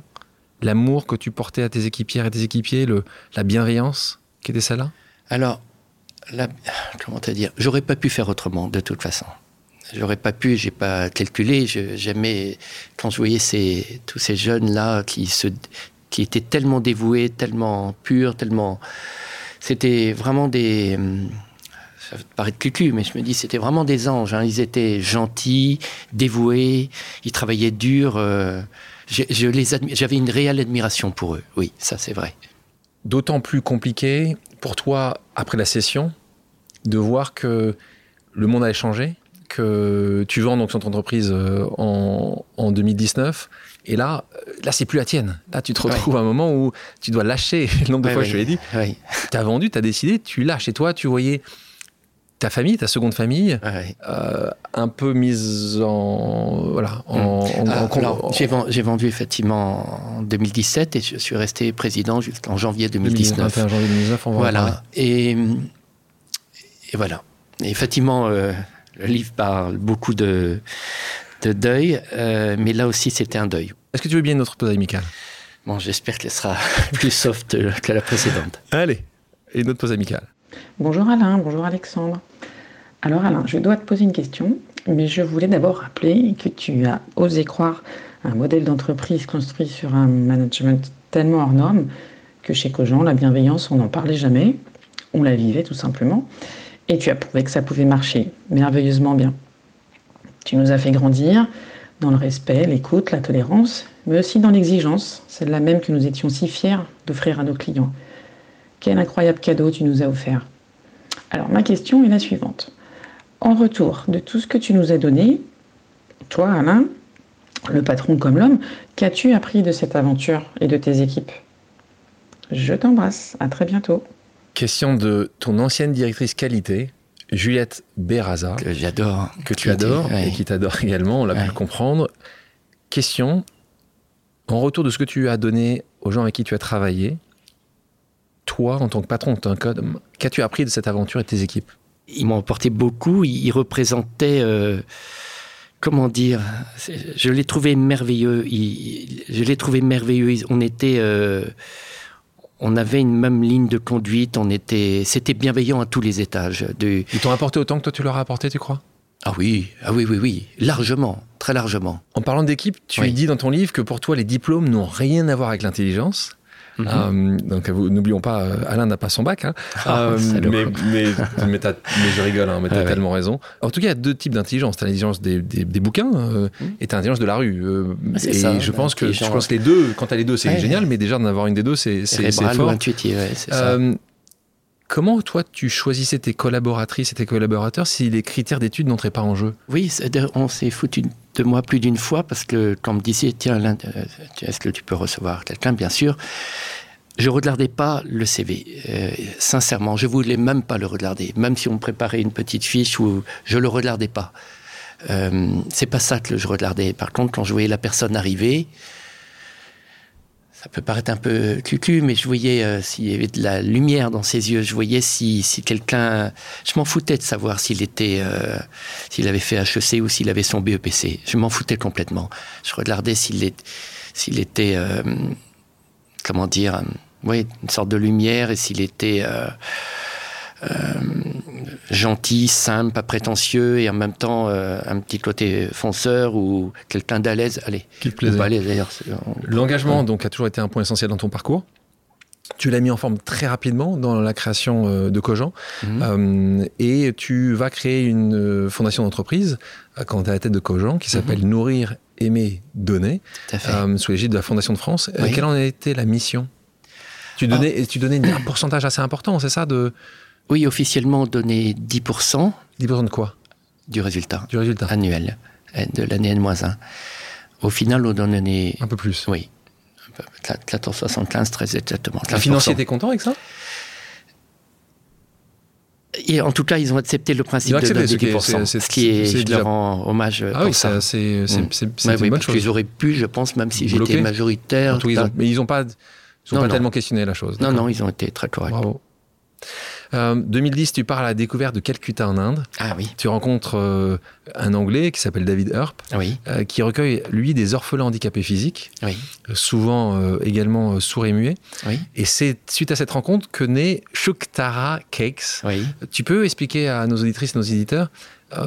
L'amour que tu portais à tes équipières et tes équipiers, la bienveillance qui était celle-là? Alors, comment te dire? J'aurais pas pu faire autrement, de toute façon. J'aurais pas pu, j'ai pas calculé. je- J'aimais quand je voyais tous ces jeunes là qui qui étaient tellement dévoués, tellement purs, tellement. C'était vraiment des. Ça paraître cucu, mais je me dis c'était vraiment des anges. hein. Ils étaient gentils, dévoués, ils travaillaient dur. euh, je, je les admi- J'avais une réelle admiration pour eux. Oui, ça c'est vrai. D'autant plus compliqué pour toi, après la session, de voir que le monde allait changer, que tu vends donc cette entreprise euh, en, en 2019, et là, là c'est plus la tienne. Là, tu te retrouves à un moment où tu dois lâcher. [laughs] Le nombre de Ouais, fois ouais, je te l'ai dit, tu as vendu, tu as décidé, tu lâches. Et toi, tu voyais ta famille, ta seconde famille, ouais. euh, un peu mise en. Voilà. En, en- Ah, en- j'ai ven- j'ai vendu effectivement en 2017 et je suis resté président jusqu'en janvier 2019. 21 janvier 2019, on va. Voilà. Et, et voilà. Et effectivement, euh, le livre parle beaucoup de, de deuil, euh, mais là aussi, c'était un deuil. Est-ce que tu veux bien notre pause amicale? Bon, j'espère qu'elle sera [laughs] plus soft que la précédente. Allez, et notre pause amicale. Bonjour Alain, bonjour Alexandre. Alors Alain, je dois te poser une question, mais je voulais d'abord rappeler que tu as osé croire un modèle d'entreprise construit sur un management tellement hors norme que chez Cogent, la bienveillance, on n'en parlait jamais, on la vivait tout simplement, et tu as prouvé que ça pouvait marcher merveilleusement bien. Tu nous as fait grandir dans le respect, l'écoute, la tolérance, mais aussi dans l'exigence, celle-là même que nous étions si fiers d'offrir à nos clients. Quel incroyable cadeau tu nous as offert. Alors ma question est la suivante. En retour de tout ce que tu nous as donné, toi Alain, le patron comme l'homme, qu'as-tu appris de cette aventure et de tes équipes? Je t'embrasse, à très bientôt. Question de ton ancienne directrice qualité, Juliette Berraza, Que j'adore. que tu adores ouais. et qui t'adore [laughs] également, on l'a pu le comprendre. Question, en retour de ce que tu as donné aux gens avec qui tu as travaillé, toi, en tant que patron, qu'as-tu appris de cette aventure et de tes équipes Ils m'ont apporté beaucoup. Ils représentaient, euh, comment dire, je les trouvais merveilleux. Ils- je les trouvais merveilleux. Ils- on était, euh, on avait une même ligne de conduite, on était, c'était bienveillant à tous les étages. De... Ils t'ont apporté autant que toi tu leur as apporté, tu crois? Ah oui, ah oui, oui, oui, largement, très largement. En parlant d'équipe, tu Oui. dis dans ton livre que pour toi les diplômes n'ont rien à voir avec l'intelligence. Mhm. Euh, donc n'oublions pas, euh, Alain n'a pas son bac. hein. Ah, Euh, mais, mais, mais, mais je rigole, hein, mais t'as ouais. tellement raison. En tout cas, il y a deux types d'intelligence. T'as l'intelligence des, des, des bouquins euh, et t'as l'intelligence de la rue. Euh, Ah, et ça, je pense que je pense que les deux, quand t'as les deux, c'est Ouais. génial, mais déjà d'en avoir une des deux, c'est ou fort. intuitif, ouais, c'est ça. Comment toi tu choisissais tes collaboratrices et tes collaborateurs si les critères d'études n'entraient pas en jeu? Oui, on s'est foutu de moi plus d'une fois parce que quand on me disait, tiens, est-ce que tu peux recevoir quelqu'un? Bien sûr. Je regardais pas le CV, euh, sincèrement. Je voulais même pas le regarder, même si on préparait une petite fiche où je le regardais pas. Euh, c'est pas ça que je regardais. Par contre, quand je voyais la personne arriver, ça peut paraître un peu cucu, mais je voyais euh, s'il y avait de la lumière dans ses yeux. Je voyais si, si quelqu'un. Je m'en foutais de savoir s'il était, euh, s'il avait fait HEC ou s'il avait son BEPC. Je m'en foutais complètement. Je regardais s'il est, s'il était, euh, comment dire, oui, une sorte de lumière et s'il était gentil, simple, pas prétentieux et en même temps euh, un petit côté fonceur ou quelqu'un d'à l'aise. Allez, Qui te plaisait d'ailleurs. L'engagement, donc, a toujours été un point essentiel dans ton parcours. Tu l'as mis en forme très rapidement dans la création euh, de Cogent. Mhm. Euh, et tu vas créer une fondation d'entreprise quand tu es à la tête de Cogent qui s'appelle Nourrir, Aimer, Donner, euh, sous l'égide de la Fondation de France. Oui. quelle en a été la mission? Tu donnais, et tu donnais un pourcentage assez important, c'est ça, de Oui, officiellement, on donnait 10% 10% de quoi? Du résultat Du résultat annuel de l'année N-1. Au final, on donnait, Un peu plus. oui, 14,75 très exactement. Les 15%. financiers étaient contents avec ça? Et en tout cas, ils ont accepté le principe Ils de accepté, donner ce qui est- 10%. c'est- ce qui est, je leur rends hommage Ah pour oui, ça. c'est Mm. c'est Ouais, oui, bonne chose. qu'ils auraient pu, je pense, même si j'étais majoritaire. Ils ont- mais ils n'ont pas, ils ont Non, pas non. tellement questionné la chose. Non, non, ils ont été très corrects. Bravo. Euh, 2010, tu pars à la découverte de Calcutta en Inde. Ah oui, Tu rencontres euh, un Anglais qui s'appelle David Earp, oui, euh, qui recueille, lui, des orphelins handicapés physiques, oui, euh, souvent également sourds et muets. oui, Et c'est suite à cette rencontre que naît Shuktara Cakes. oui. Tu peux expliquer à nos auditrices nos éditeurs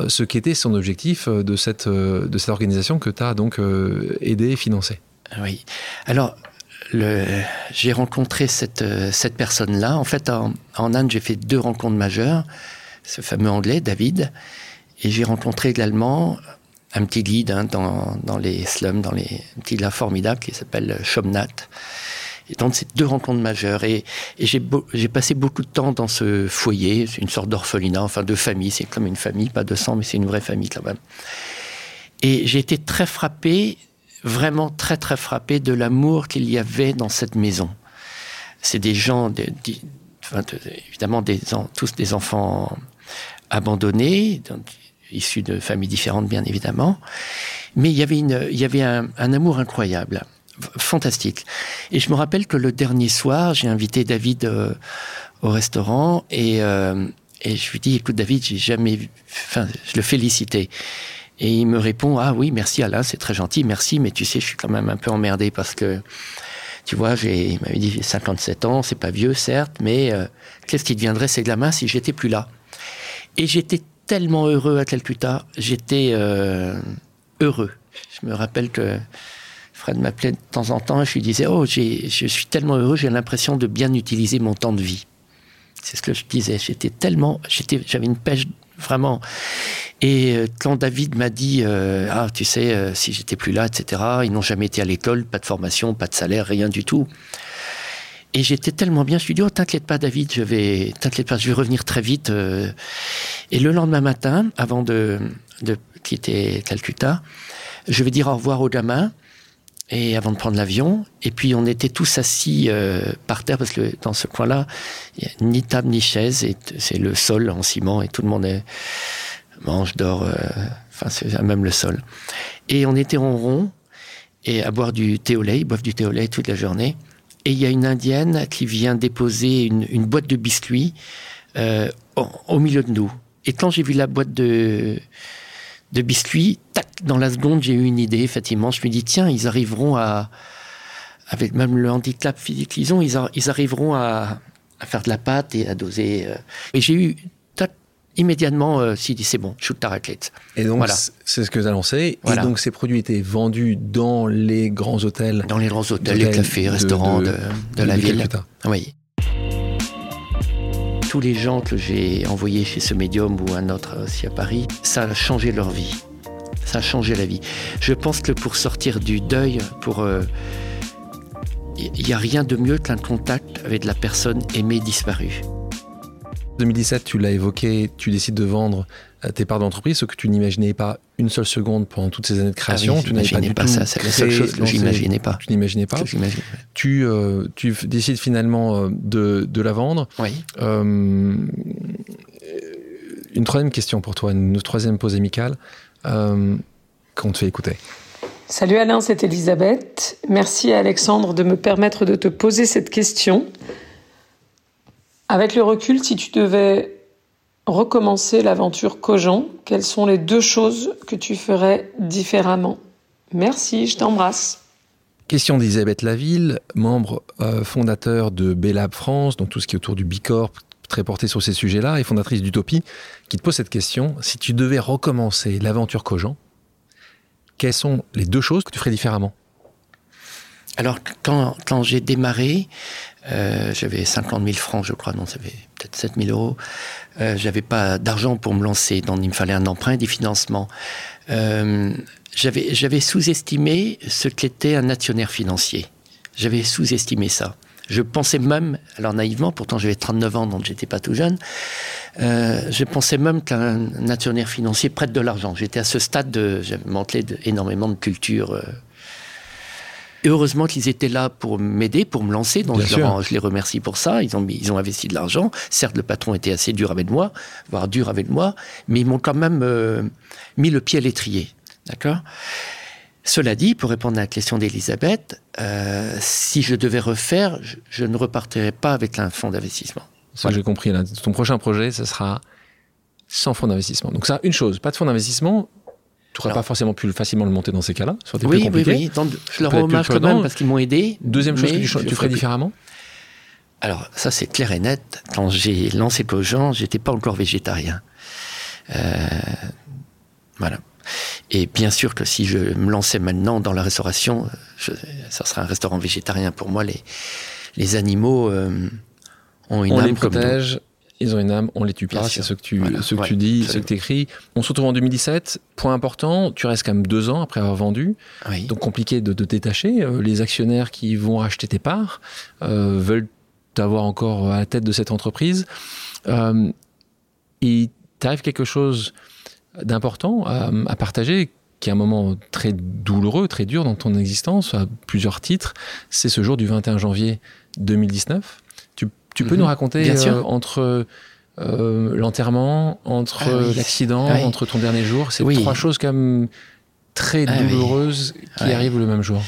ce qu'était son objectif de cette, de cette organisation que tu as donc aidé et financé? Oui. Alors, j'ai rencontré cette, euh, cette personne-là. En fait, en, Inde, j'ai fait deux rencontres majeures. Ce fameux anglais, David. Et j'ai rencontré également un petit guide hein, dans, dans les slums, dans les un petit là formidable qui s'appelle Shomnath. Et donc, c'est deux rencontres majeures. Et, et j'ai passé beaucoup de temps dans ce foyer. C'est une sorte d'orphelinat, enfin de famille. C'est comme une famille, pas de sang, mais c'est une vraie famille quand même. Et j'ai été très frappé, vraiment très très frappé de l'amour qu'il y avait dans cette maison. C'est des gens, évidemment tous des enfants abandonnés, issus de familles différentes bien évidemment, mais il y avait, un, amour incroyable, fantastique. Et je me rappelle que le dernier soir, j'ai invité David euh, au restaurant et, euh, et je lui dis, écoute David, j'ai jamais, vu- enfin, je le félicitais. Et il me répond Ah oui, merci Alain, c'est très gentil, merci, mais tu sais, je suis quand même un peu emmerdé parce que, tu vois, j'ai, il m'avait dit j'ai 57 ans, c'est pas vieux, certes, mais euh, qu'est-ce qui deviendrait ces gamins si j'étais plus là Et j'étais tellement heureux à Calcutta, j'étais euh, heureux. Je me rappelle que Fred m'appelait de temps en temps et je lui disais Oh, je suis tellement heureux, j'ai l'impression de bien utiliser mon temps de vie. C'est ce que je disais. J'étais tellement, j'étais, j'avais une pêche vraiment. Et euh, quand David m'a dit, euh, ah, tu sais, euh, si j'étais plus là, etc., ils n'ont jamais été à l'école, pas de formation, pas de salaire, rien du tout. Et j'étais tellement bien, je lui ai dit, oh, t'inquiète pas, David, je vais, t'inquiète pas, je vais revenir très vite. euh. Et le lendemain matin, avant de, de quitter Calcutta, je vais dire au revoir aux gamins et avant de prendre l'avion. Et puis on était tous assis euh, par terre parce que dans ce coin-là, il n'y a ni table ni chaise et c'est le sol en ciment et tout le monde est, mange, dort, euh, enfin c'est même le sol. Et on était en rond et à boire du thé au lait, ils boivent du thé au lait toute la journée. Et il y a une indienne qui vient déposer une, une boîte de biscuits euh, au milieu de nous. Et quand j'ai vu la boîte de, de biscuits, tac, dans la seconde, j'ai eu une idée, effectivement. Je me dis, tiens, ils arriveront à, avec même le handicap physique qu'ils ont, ils, ils arriveront à, à, faire de la pâte et à doser. Euh. Et j'ai eu immédiatement, euh, s'il dit c'est bon, shoot ta raclette. Et donc, voilà. c'est ce que vous annoncé. Et donc, ces produits étaient vendus dans les grands hôtels Dans les grands hôtels, les cafés, restaurants de, de, la ville. Oui. Tous les gens que j'ai envoyés chez ce médium ou un autre aussi à Paris, ça a changé leur vie. Ça a changé la vie. Je pense que pour sortir du deuil, il euh, n'y a rien de mieux qu'un contact avec la personne aimée disparue. 2017, tu l'as évoqué, tu décides de vendre euh, tes parts d'entreprise, ce que tu n'imaginais pas une seule seconde pendant toutes ces années de création. Ah tu n'avais pas, ça, c'est la seule chose que j'imaginais pas. Tu n'imaginais pas. Tu, euh, tu décides finalement euh, de, de, la vendre. Oui. une troisième question pour toi, une troisième pause amicale qu'on te fait écouter. Salut Alain, c'est Elisabeth. Merci à Alexandre de me permettre de te poser cette question. Avec le recul, si tu devais recommencer l'aventure Cogent, quelles sont les deux choses que tu ferais différemment? Merci, je t'embrasse. Question d'Elisabeth Laville, membre euh, fondateur de Bellab France, donc tout ce qui est autour du Bicorp, très porté sur ces sujets-là, et fondatrice d'Utopie, qui te pose cette question. Si tu devais recommencer l'aventure Cogent, quelles sont les deux choses que tu ferais différemment? Alors, quand, quand j'ai démarré, euh, j'avais 50 000 francs, je crois, non, ça fait peut-être 7 000 euros. Euh, j'avais pas d'argent pour me lancer, donc il me fallait un emprunt des financements. Euh, j'avais, sous-estimé ce qu'était un actionnaire financier. J'avais sous-estimé ça. Je pensais même, alors naïvement, pourtant j'avais 39 ans, donc j'étais pas tout jeune, euh, je pensais même qu'un actionnaire financier prête de l'argent. J'étais à ce stade de, j'avais manqué énormément de culture et heureusement qu'ils étaient là pour m'aider, pour me lancer. Donc je, je, les remercie pour ça. Ils ont, ils ont investi de l'argent. Certes, le patron était assez dur avec moi, voire dur avec moi, mais ils m'ont quand même euh, mis le pied à l'étrier. D'accord? Cela dit, pour répondre à la question d'Elisabeth, euh, si je devais refaire, je, ne repartirais pas avec un fonds d'investissement. Ça, j'ai compris. Là. Ton prochain projet, ce sera sans fonds d'investissement. Donc ça, une chose, pas de fonds d'investissement, tu n'aurais pas forcément pu facilement le monter dans ces cas-là oui, oui, oui, je leur remercie quand même parce qu'ils m'ont aidé. Deuxième chose que tu, ferais différemment Alors, ça, c'est clair et net. Quand j'ai lancé Cogent, j'étais pas encore végétarien. Euh, voilà. Et bien sûr que si je me lançais maintenant dans la restauration, ça serait un restaurant végétarien. Pour moi, les, les animaux euh, ont une On âme les protège, ils ont une âme, on les tue pas, c'est ce que tu, ce que tu dis, ce que tu écris. On se retrouve en 2017, point important, tu restes quand même deux ans après avoir vendu, donc compliqué de te détacher. Euh, les actionnaires qui vont acheter tes parts euh, veulent t'avoir encore à la tête de cette entreprise. Euh, et t'arrive quelque chose d'important à, à, partager, qui est un moment très douloureux, très dur dans ton existence, à plusieurs titres. C'est ce jour du 21 janvier 2019 tu peux nous mhm. raconter euh, entre euh, l'enterrement, entre ah l'accident, ah entre ton dernier jour, c'est trois choses comme très ah douloureuses qui arrivent le même jour.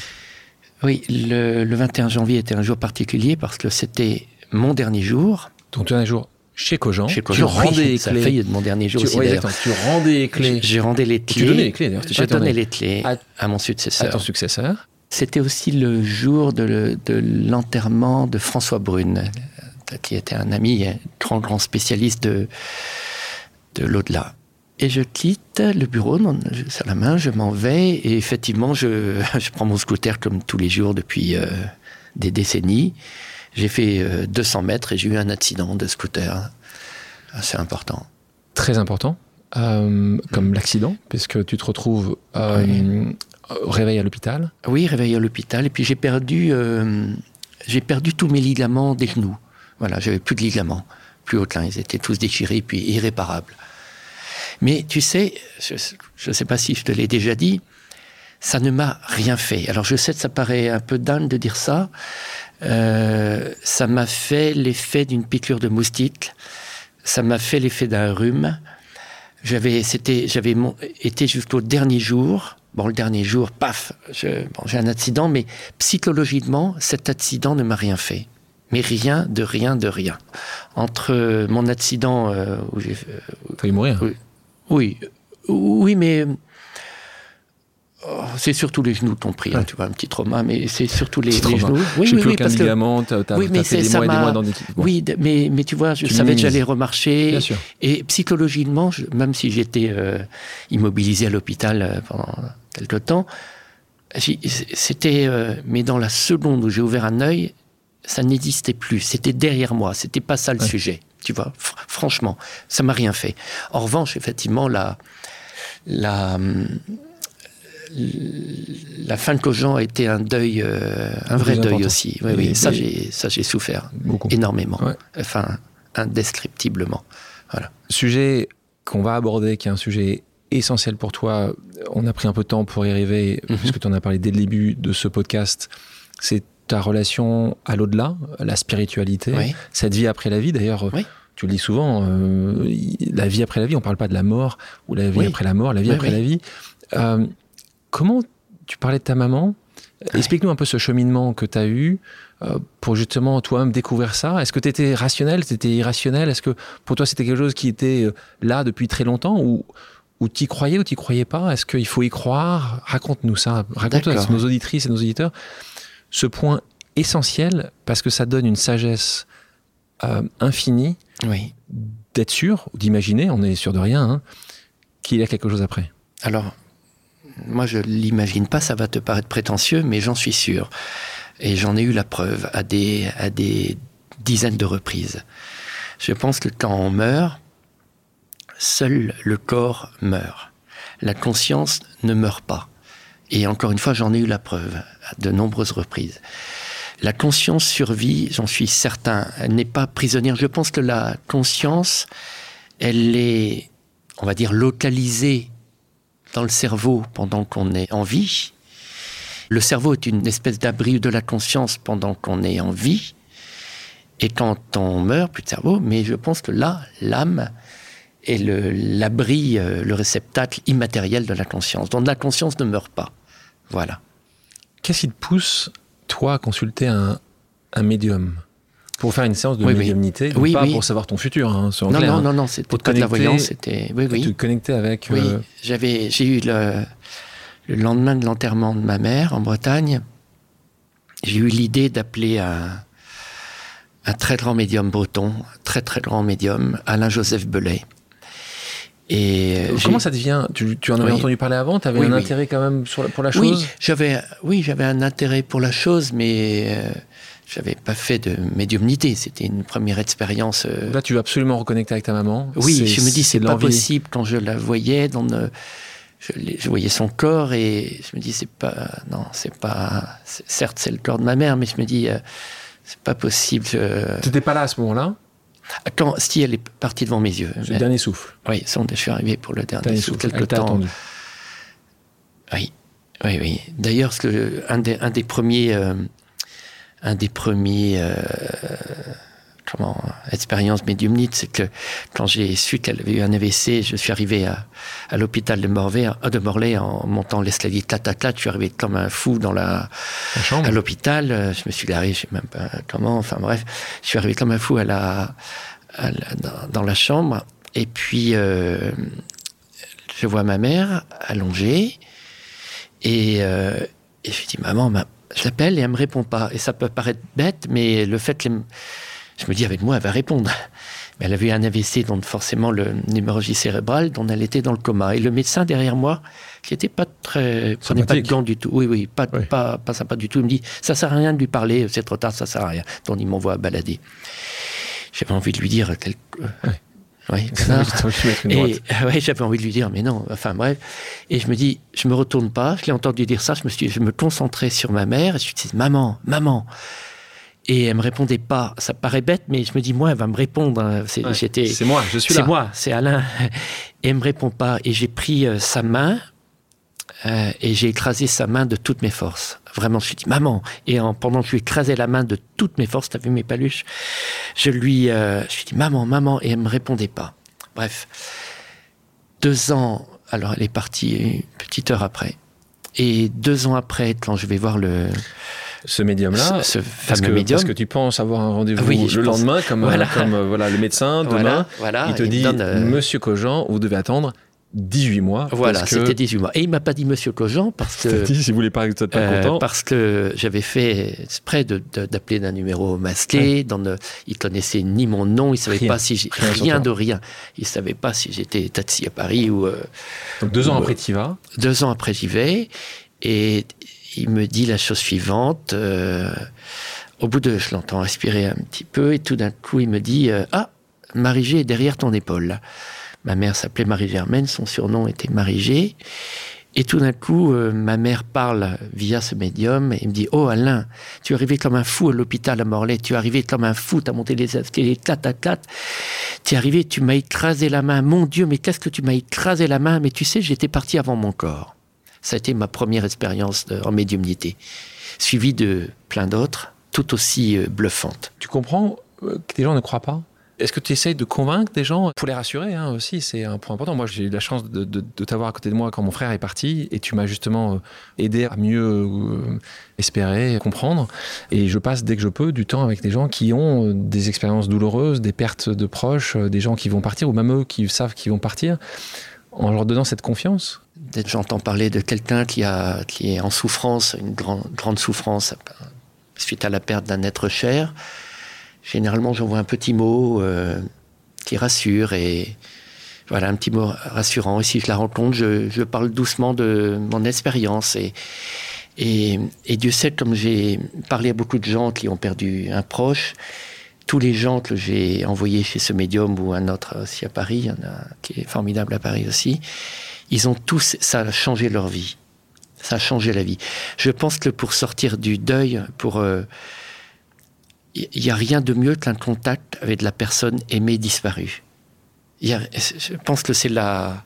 Oui, le, 21 janvier était un jour particulier parce que c'était mon dernier jour. Ton dernier jour chez Cogent. Chez Cogent. Tu rendais les clés. De mon dernier jour tu, aussi, tu rendais les clés. J'ai rendais les clés. Tu donnais les clés d'ailleurs. Je donnais les clés à, mon successeur. À ton successeur. C'était aussi le jour de l'enterrement de François Brune, qui était un ami, un grand, grand spécialiste de, de l'au-delà. Et je quitte le bureau, sur la main, je m'en vais, et effectivement, je, [laughs] je, prends mon scooter comme tous les jours depuis euh, des décennies. J'ai fait 200 euh, mètres et j'ai eu un accident de scooter. assez important. Très important, euh, comme mm. l'accident, puisque tu te retrouves réveillé à l'hôpital. Oui, réveillé à l'hôpital, et puis j'ai perdu, j'ai perdu tous mes ligaments des genoux. Voilà, j'avais plus de ligaments, plus aucun. Ils étaient tous déchirés, puis irréparables. Mais tu sais, je ne sais pas si je te l'ai déjà dit, ça ne m'a rien fait. Alors je sais que ça paraît un peu dingue de dire ça. Euh, ça m'a fait l'effet d'une piqûre de moustique. Ça m'a fait l'effet d'un rhume. J'avais, c'était, j'avais été jusqu'au dernier jour. Bon, le dernier jour, paf, j'ai un accident, mais psychologiquement, cet accident ne m'a rien fait mais rien de rien de rien. Entre mon accident euh, où j'ai failli mourir. Oui, oui, oui, mais Oh, c'est surtout les genoux t'ont pris, hein, tu vois, un petit trauma, mais c'est surtout les, les genoux. Oui, plus aucun parce que- ligament, t'as t'as- Oui, mais fait c'est- des ça mois et des mois dans des... bon, Oui, mais, mais tu vois, je Tu savais que j'allais remarcher. Bien sûr. Et psychologiquement, je- même si j'étais euh, immobilisé à l'hôpital euh, pendant quelque temps, c'était. euh, mais dans la seconde où j'ai ouvert un œil, ça n'existait plus. C'était derrière moi. C'était pas ça le Ouais. sujet. Tu vois, Fr- franchement, ça m'a rien fait. En revanche, effectivement, la. La, hum, la fin de Cogent a été un deuil, euh, un vrai deuil important. aussi. Oui, Et- oui, ça j'ai, ça j'ai souffert Beaucoup. énormément. Ouais. Enfin, indescriptiblement. Sujet qu'on va aborder, qui est un sujet essentiel pour toi. On a pris un peu de temps pour y arriver, Mhm. puisque tu en as parlé dès le début de ce podcast. C'est ta relation à l'au-delà, la spiritualité, Oui. cette vie après la vie. D'ailleurs, Oui. tu le dis souvent, euh, la vie après la vie, on parle pas de la mort ou la vie Oui. après la mort, la vie après la vie. Euh, comment tu parlais de ta maman? Explique-nous un peu ce cheminement que tu as eu euh, pour justement toi-même découvrir ça. Est-ce que tu étais rationnel, tu étais irrationnel? Est-ce que pour toi c'était quelque chose qui était euh, là depuis très longtemps ou ou t'y croyais ou t'y croyais pas? Est-ce qu'il faut y croire? Raconte-nous ça. Raconte-nous à nos auditrices et nos auditeurs ce point essentiel parce que ça donne une sagesse euh, infinie Oui. d'être sûr ou d'imaginer, on est sûr de rien, hein, qu'il y a quelque chose après. Alors, moi, je l'imagine pas, ça va te paraître prétentieux, mais j'en suis sûr. Et j'en ai eu la preuve à des, à des dizaines de reprises. Je pense que quand on meurt, seul le corps meurt. La conscience ne meurt pas. Et encore une fois, j'en ai eu la preuve à de nombreuses reprises. La conscience survit, j'en suis certain. Elle n'est pas prisonnière. Je pense que la conscience, elle est, on va dire, localisée dans le cerveau pendant qu'on est en vie. Le cerveau est une espèce d'abri de la conscience pendant qu'on est en vie. Et quand on meurt, plus de cerveau. Mais je pense que là, l'âme est le- l'abri, euh, le réceptacle immatériel de la conscience. Donc la conscience ne meurt pas. Voilà. Qu'est-ce qui te pousse, toi, à consulter un, un médium? Pour faire une séance de Oui, oui. médiumnité donc Oui, pas pour savoir ton futur, hein, Non, clairs, non, hein. non, non, c'était Pour te pas de la voyance, c'était. Oui, Te oui. connecter avec. Oui, euh, j'avais, j'ai eu le, le lendemain de l'enterrement de ma mère en Bretagne, j'ai eu l'idée d'appeler un, un très grand médium breton, très très grand médium, Alain-Joseph Belay. Et euh, j'ai- Comment ça devient tu, tu en avais Oui. entendu parler avant Tu avais Oui, un oui. intérêt quand même sur, pour la chose j'avais, oui, j'avais un intérêt pour la chose, mais euh, j'avais pas fait de médiumnité. C'était une première expérience. euh, Là, tu veux absolument reconnecter avec ta maman. Oui, je me dis c'est pas possible quand je la voyais dans le- je, voyais son corps et je me dis c'est pas non c'est pas certes c'est le corps de ma mère mais je me dis euh, c'est pas possible je- T'étais pas là à ce moment-là quand si elle est partie devant mes yeux le dernier souffle. oui son- je suis arrivé pour le dernier Dernier souffle souffle. quelque temps attendu. oui oui oui d'ailleurs des un des premiers euh, un des premiers euh, comment expérience médiumnite, c'est que quand j'ai su qu'elle avait eu un AVC, je suis arrivé à, à l'hôpital de Morlaix, de Morlaix en montant l'escalier tata je suis arrivé comme un fou dans la La chambre. à l'hôpital, euh, je me suis garé, je sais même pas comment, enfin bref, je suis arrivé comme un fou à la, à la- dans, dans la chambre, et puis euh, je vois ma mère allongée, et, euh, et je lui dis maman, ma- je l'appelle et elle me répond pas, et ça peut paraître bête, mais le fait me- je me dis avec moi elle va répondre. Mais elle avait eu un AVC, donc forcément le, une hémorragie cérébrale, dont elle était dans le coma. Et le médecin derrière moi, qui était pas très, prenait pas de gants du tout. Oui, oui, pas, Oui. pas, pas sympa du tout. Il me dit, ça sert à rien de lui parler, c'est trop tard, ça sert à rien. Donc il m'envoie balader. J'avais envie de lui dire quelque... Oui, [laughs] ouais, j'avais envie de lui dire, mais non, enfin bref. Et je me dis, je me retourne pas, je l'ai entendu dire ça, je me suis, je me concentrais sur ma mère, et je me suis dit, maman, maman. Et elle me répondait pas. Ça paraît bête, mais je me dis, moi, elle va me répondre. hein. C'est- Ouais. Moi, je suis là. c'est moi, c'est Alain. Et elle me répond pas. Et j'ai pris euh, sa main euh, et j'ai écrasé sa main de toutes mes forces. Vraiment, je me suis dit, maman. Et en, pendant que je lui écrasais la main de toutes mes forces, t'as vu mes paluches? Je lui, euh, je lui ai dit, maman, maman. Et elle me répondait pas. Bref. Deux ans, alors elle est partie une petite heure après. Et deux ans après, quand je vais voir le, Ce médium-là. ce, ce fameux que, médium, parce que tu penses avoir un rendez-vous oui, le pense. lendemain, comme, Voilà. comme euh, voilà, le médecin, [laughs] demain, voilà, il te dit donne, euh, Monsieur Cogent, vous devez attendre 18 mois. Voilà, c'était 18 mois. Et il m'a pas dit Monsieur Cogent parce que. dit si vous voulez pas être pas euh, content. Parce que j'avais fait exprès d'appeler d'un numéro masqué. Dans ne, il connaissait ni mon nom, il savait pas si j'ai rien, de rien. Il savait pas si j'étais taxi à Paris ou. Euh, Donc deux ans après, tu y vas. Deux ans après, j'y vais, et il me dit la chose suivante. Euh, au bout de, je l'entends respirer un petit peu, et tout d'un coup, il me dit ah, Marie-G est derrière ton épaule. Ma mère s'appelait Marie-Germaine, son surnom était Marie-G. Et tout d'un coup, euh, ma mère parle via ce médium et me dit Oh Alain, tu es arrivé comme un fou à l'hôpital à Morlaix, tu es arrivé comme un fou, tu as monté les escaliers, tat, tat, tat. Tu es arrivé, tu m'as écrasé la main. Mon Dieu, mais qu'est-ce que tu m'as écrasé la main? Mais tu sais, j'étais parti avant mon corps. Ça a été ma première expérience en médiumnité, suivie de plein d'autres, tout aussi euh, bluffantes. Tu comprends euh, que les gens ne croient pas? Est-ce que tu essayes de convaincre des gens? Pour les rassurer hein, aussi C'est un point important. Moi, j'ai eu la chance de, t'avoir à côté de moi quand mon frère est parti et tu m'as justement euh, aidé à mieux euh, espérer, comprendre. Et je passe dès que je peux du temps avec des gens qui ont euh, des expériences douloureuses, des pertes de proches, des gens qui vont partir ou même eux qui savent qu'ils vont partir, en leur donnant cette confiance. J'entends parler de quelqu'un qui, est en souffrance, une grande, souffrance suite à la perte d'un être cher, généralement j'envoie un petit mot euh, qui rassure et voilà un petit mot rassurant. Et si je la rencontre, je, parle doucement de mon expérience et, et, et, Dieu sait comme j'ai parlé à beaucoup de gens qui ont perdu un proche. Tous les gens que j'ai envoyés chez ce médium ou un autre aussi à Paris, il y en a qui est formidable à Paris aussi, ils ont tous, ça a changé leur vie. Ça a changé la vie. Je pense que pour sortir du deuil, pour euh, il n'y a rien de mieux qu'un contact avec la personne aimée disparue. je pense que c'est la,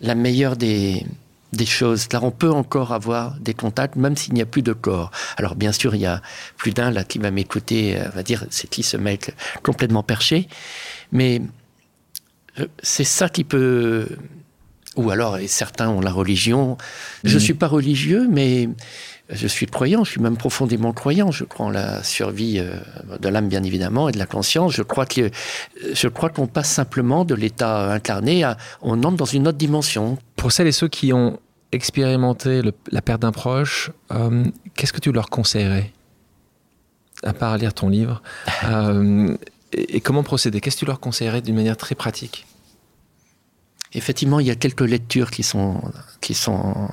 la meilleure des, des choses. Car on peut encore avoir des contacts, même s'il n'y a plus de corps. Alors, bien sûr, il y a plus d'un là qui va m'écouter, euh, va dire, c'est qui ce mec complètement perché. Mais c'est ça qui peut. Ou alors, et certains ont la religion. Je ne mmh. suis pas religieux, mais je suis croyant, je suis même profondément croyant. Je crois en la survie euh, de l'âme, bien évidemment, et de la conscience. Je crois que je crois qu'on passe simplement de l'état incarné à on entre dans une autre dimension. Pour celles et ceux qui ont expérimenté la perte d'un proche, euh, qu'est-ce que tu leur conseillerais à part lire ton livre [laughs] euh, et, et, comment procéder? Qu'est-ce que tu leur conseillerais d'une manière très pratique? Effectivement, il y a quelques lectures qui sont qui sont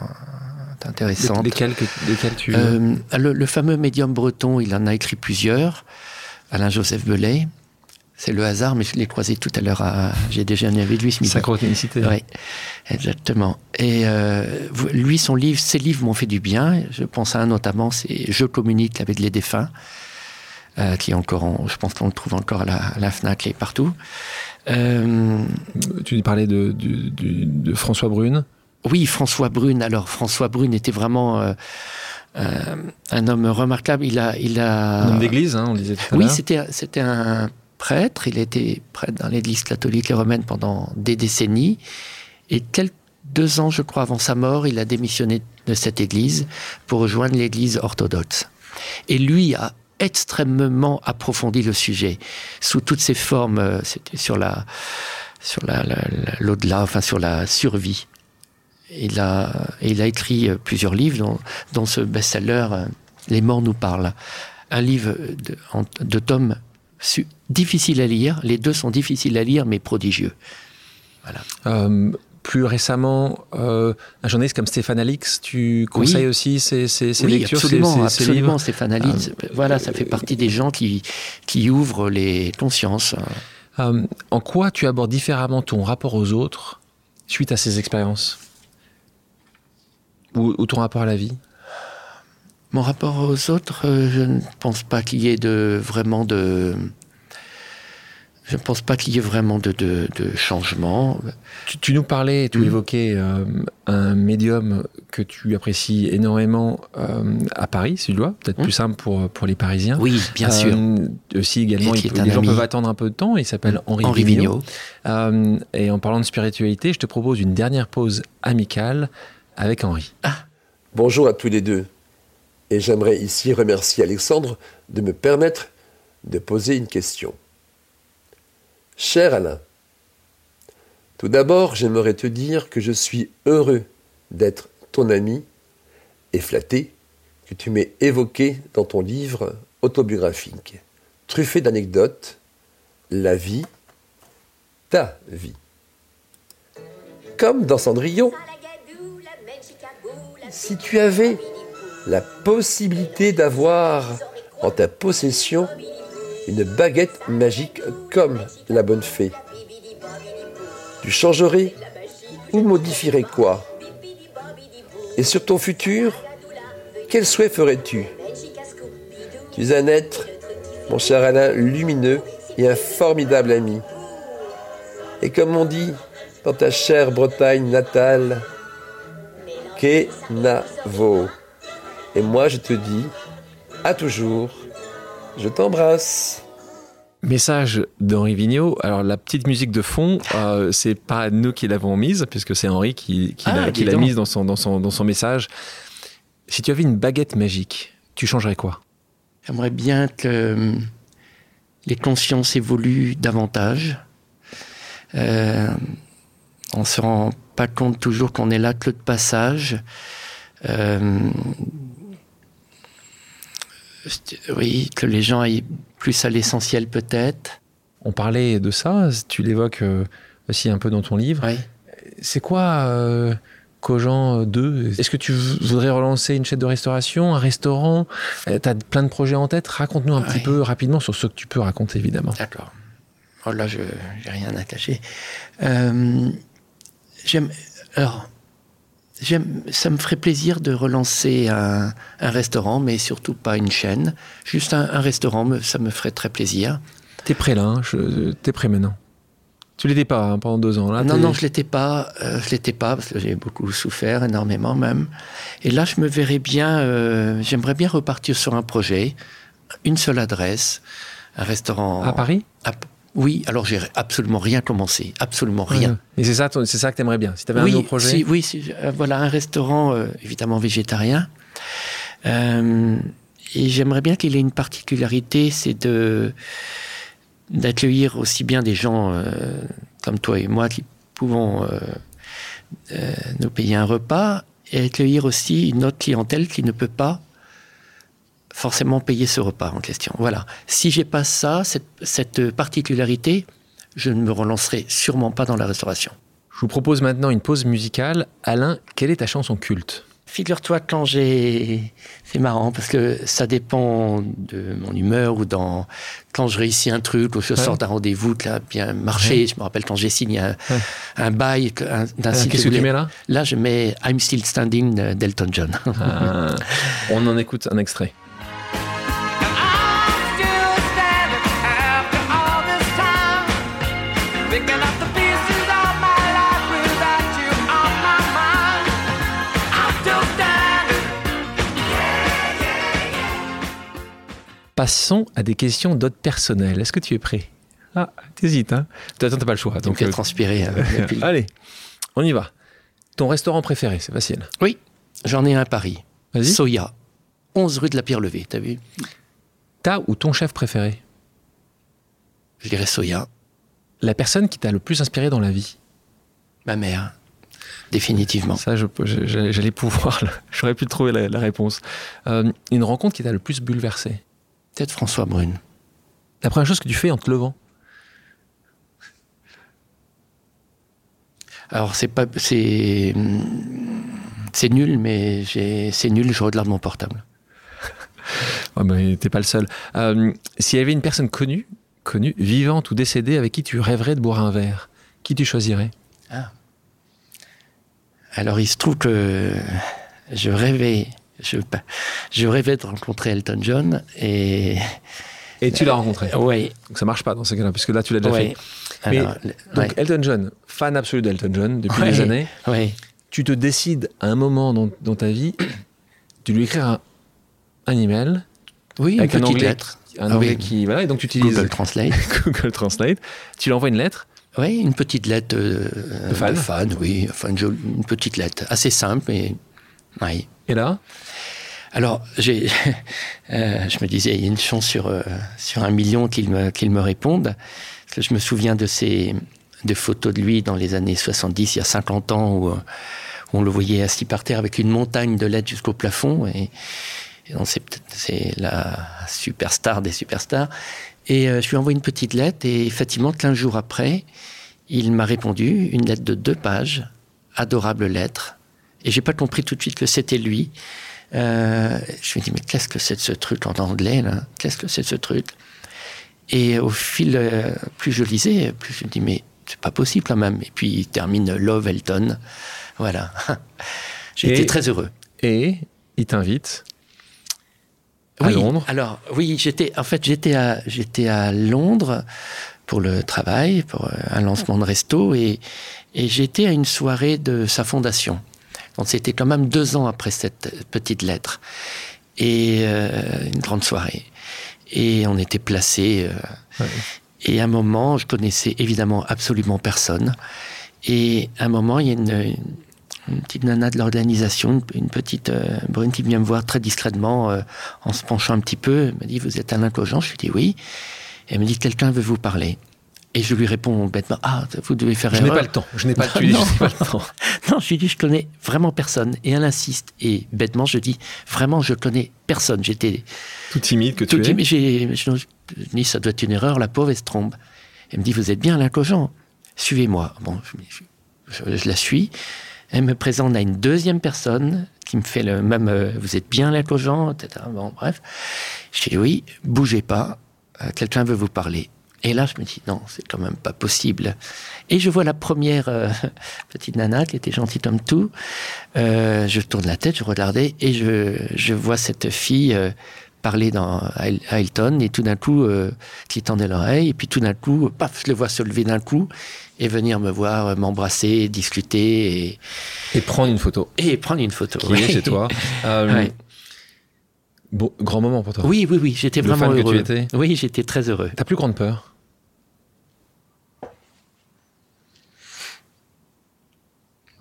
intéressante. Lesquelles, lesquelles tu... Euh, le, fameux médium breton, il en a écrit plusieurs. Alain-Joseph Belay. C'est le hasard, mais je l'ai croisé tout à l'heure. À... J'ai déjeuné avec lui ce midi. Synchronicité. Oui, exactement. Et euh, lui, son livre, ses livres m'ont fait du bien. Je pense à un notamment, c'est Je communique avec les défunts, euh, qui est encore, je pense qu'on le trouve encore à la, à la FNAC et partout. Euh... Tu parlais de, de, de, de François Brune oui, François Brune. Alors, François Brune était vraiment euh, euh, un homme remarquable. Il a, il a... Un homme d'église, hein, on disait tout à Oui, c'était, c'était un prêtre. Il était prêtre dans l'église catholique et romaine pendant des décennies. Et quelques deux ans, je crois, avant sa mort, il a démissionné de cette église pour rejoindre l'église orthodoxe. Et lui a extrêmement approfondi le sujet sous toutes ses formes. Euh, c'était sur la sur la, l'au-delà, enfin sur la survie il a, il a écrit euh, plusieurs livres, dont, ce best-seller euh, Les morts nous parlent. Un livre de, de tomes difficile à lire. Les deux sont difficiles à lire, mais prodigieux. Voilà. Euh, plus récemment, un journaliste comme Stéphane Alix, tu conseilles aussi ces, ces, ces oui, lectures, absolument, absolument, Stéphane Alix. voilà, ça fait partie des gens qui, qui ouvrent les consciences. en quoi tu abordes différemment ton rapport aux autres suite à ces expériences? Ou, ton rapport à la vie? Mon rapport aux autres, euh, je ne pense pas qu'il y ait de, vraiment de... Je ne pense pas qu'il y ait vraiment de, de, changement. Tu, nous parlais, tu mm. évoquais euh, un médium que tu apprécies énormément euh, à Paris, si tu dois, peut-être plus mm. simple pour, pour les Parisiens. Oui, bien sûr. Aussi également, les gens peuvent attendre un peu de temps. Il s'appelle Henri, Henri Vigneault. et en parlant de spiritualité, je te propose une dernière pause amicale avec Henri. Ah. Bonjour à tous les deux. Et j'aimerais ici remercier Alexandre de me permettre de poser une question. Cher Alain, Tout d'abord, j'aimerais te dire que je suis heureux d'être ton ami et flatté que tu m'aies évoqué dans ton livre autobiographique, truffé d'anecdotes, la vie, ta vie. Comme dans Cendrillon, si tu avais la possibilité d'avoir en ta possession une baguette magique comme la bonne fée, tu changerais ou modifierais quoi? Et sur ton futur, quel souhait ferais-tu? Tu es un être, mon cher Alain, lumineux et un formidable ami. Et comme on dit dans ta chère Bretagne natale, Kenavo. Et moi je te dis, à toujours, je t'embrasse. Message d'Henri Vigneault. Alors la petite musique de fond, euh, c'est pas nous qui l'avons mise, puisque c'est Henri qui, qui Ah, l'a mise dans son, dans, son, dans son message. Si tu avais une baguette magique, tu changerais quoi? J'aimerais bien que euh, les consciences évoluent davantage. Euh, on se rend pas compte toujours qu'on est là que de passage. Euh, oui, que les gens aillent plus à l'essentiel peut-être. On parlait de ça, tu l'évoques euh, aussi un peu dans ton livre. Oui. C'est quoi euh, Cogent 2 Est-ce que tu voudrais relancer une chaîne de restauration, un restaurant? Tu as plein de projets en tête? Raconte-nous un petit peu rapidement sur ce que tu peux raconter, évidemment. D'accord. Oh là, je n'ai rien à cacher. Euh, j'aime. Alors. Ça me ferait plaisir de relancer un, un restaurant, mais surtout pas une chaîne. Juste un, un restaurant, ça me ferait très plaisir. T'es prêt là, hein t'es prêt maintenant. Tu l'étais pas hein, pendant deux ans là. non, non, je l'étais pas. euh, je l'étais pas parce que j'ai beaucoup souffert, énormément même. Et là, je me verrais bien. euh, J'aimerais bien repartir sur un projet, une seule adresse, un restaurant À Paris? à- oui, alors j'ai absolument rien commencé, absolument rien. Et c'est ça, c'est ça que t'aimerais bien. Si t'avais un oui, nouveau projet. si- oui, si, euh, voilà, un restaurant euh, évidemment végétarien. Euh, et j'aimerais bien qu'il ait une particularité, c'est de d'accueillir aussi bien des gens comme toi et moi qui pouvons nous payer un repas et accueillir aussi une autre clientèle qui ne peut pas forcément payer ce repas en question. Voilà. Si j'ai pas ça, cette, cette particularité, je ne me relancerai sûrement pas dans la restauration. Je vous propose maintenant une pause musicale. Alain, quelle est ta chanson culte? Figure-toi quand j'ai... C'est marrant parce que ça dépend de mon humeur ou dans... quand je réussis un truc ou je Ouais. sors d'un rendez-vous qui a bien marché. Je me rappelle quand j'ai signé un, Ouais. un bail d'un Ah, site Qu'est-ce que tu mets là? Là, je mets I'm Still Standing euh, d'Elton John. Ah, [laughs] On en écoute un extrait. Passons à des questions d'autres personnelles. Est-ce que tu es prêt? Ah, t'hésites, hein? Attends, t'as pas le choix. Donc, euh, transpirer. euh, [laughs] allez, on y va. Ton restaurant préféré, c'est facile. Oui, j'en ai un à Paris. Vas-y. Soya. 11 rue de la Pierre Levée, t'as vu? Ta ou ton chef préféré? Je dirais Soya. La personne qui t'a le plus inspiré dans la vie? Ma mère. Définitivement. Ça, je j'allais pouvoir. [laughs] J'aurais pu trouver la, la réponse. Euh, une rencontre qui t'a le plus bouleversé? Peut-être François Brune. La première chose que tu fais en te levant Alors c'est pas c'est c'est nul mais c'est nul je regarde mon portable. [laughs] Ah ben, t'es pas le seul. Euh, S'il y avait une personne connue, connue, vivante ou décédée, avec qui tu rêverais de boire un verre, qui tu choisirais? Alors il se trouve que je rêvais je je rêvais de rencontrer Elton John et Et tu l'as rencontré. ouais Donc ça marche pas dans ces cas-là, puisque là tu l'as déjà ouais. fait. Mais, Alors, Donc Elton John, fan absolu d'Elton John depuis des années. ouais. Tu te décides à un moment dans, dans ta vie de lui écrire un, un email Oui, une avec un petite anglais, lettre. un Ah anglais oui. qui voilà et donc tu utilises Google Translate. [laughs] Google Translate. Tu lui envoies une lettre. Oui, une petite lettre euh, De fan oui, enfin une, jolie- une petite lettre assez simple mais oui. Et là, Alors, j'ai, [laughs] euh, je me disais, il y a une chance sur, euh, sur un million qu'ils me, qu'ils me répondent. Parce que je me souviens de ces, de photos de lui dans les années 70, il y a 50 ans, où, euh, où on le voyait assis par terre avec une montagne de lettres jusqu'au plafond. Et, et donc c'est c'est la superstar des superstars. Et euh, je lui ai envoyé une petite lettre et effectivement, 15 jours après, il m'a répondu, une lettre de deux pages, adorable lettre. Et j'ai pas compris tout de suite que c'était lui. Euh, je me dis, mais qu'est-ce que c'est de ce truc en anglais, là? Qu'est-ce que c'est de ce truc? Et au fil, euh, plus je lisais, plus je me dis, mais c'est pas possible quand même. Et puis il termine Love Elton. Voilà. [laughs] Été très heureux. Et il t'invite à oui, Londres. Alors oui, j'étais en fait j'étais à j'étais à Londres pour le travail, pour euh, un lancement de resto et et j'étais à une soirée de sa fondation. Donc c'était quand même deux ans après cette petite lettre et euh, une grande soirée. Et on était placés. euh, Ouais. Et à un moment, je connaissais évidemment absolument personne. Et à un moment, il y a une, une- une petite nana de l'organisation, une, petite euh, brune qui vient me voir très discrètement euh, en se penchant un petit peu. Elle me dit Vous êtes Alain Cogent Je lui dis Oui. Et elle me dit Quelqu'un veut vous parler. Et je lui réponds bêtement Ah, vous devez faire Je n'ai erreur. pas le temps. Je n'ai pas, [laughs] Non. je n'ai pas le temps. Non, je lui dis, je connais vraiment personne. Et elle insiste. Et bêtement, je dis, vraiment, je connais personne. J'étais Tout timide que tout tu es. timide. J'ai, je je dis, ça doit être une erreur, la pauvre, elle se trompe. Elle me dit, vous êtes bien Alain Cogent Suivez-moi. Bon, je, je- je la suis. Elle me présente à une deuxième personne qui me fait le même, euh, vous êtes bien Alain Cogent etc. Bon, bref. Je dis, oui, bougez pas. Euh, quelqu'un veut vous parler. Et là, je me dis, non, c'est quand même pas possible. Et je vois la première euh, [laughs] petite nana qui était gentille comme tout. Euh, je tourne la tête, je regardais et je, je vois cette fille euh, parler dans, à El- à Elton et tout d'un coup, qui tendait l'oreille. Et puis tout d'un coup, paf, je le vois se lever d'un coup et venir me voir, m'embrasser, discuter et, Et prendre une photo et prendre une photo. qui est chez toi. [laughs] Ouais. Bon, grand moment pour toi. Oui, oui, oui, j'étais vraiment fan que tu heureux. étais Oui, j'étais très heureux. Ta plus grande peur?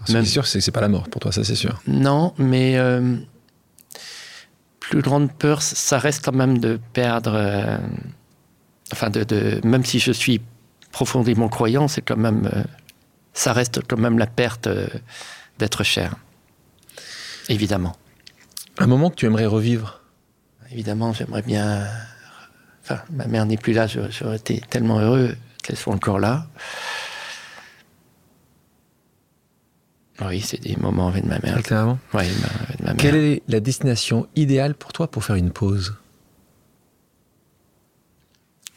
Ce qui Même- est sûr, c'est que c'est pas la mort pour toi, ça c'est sûr. Non, mais euh, plus grande peur, ça reste quand même de perdre. euh, enfin, de, de- même si je suis profondément croyant, c'est quand même. euh, ça reste quand même la perte d'être cher. Évidemment. Un moment que tu aimerais revivre? Évidemment, j'aimerais bien. Enfin, ma mère n'est plus là, j'aurais été tellement heureux qu'elle soit encore là. Oui, c'est des moments avec ma mère. maman Oui, avec ma mère. Quelle est la destination idéale pour toi pour faire une pause?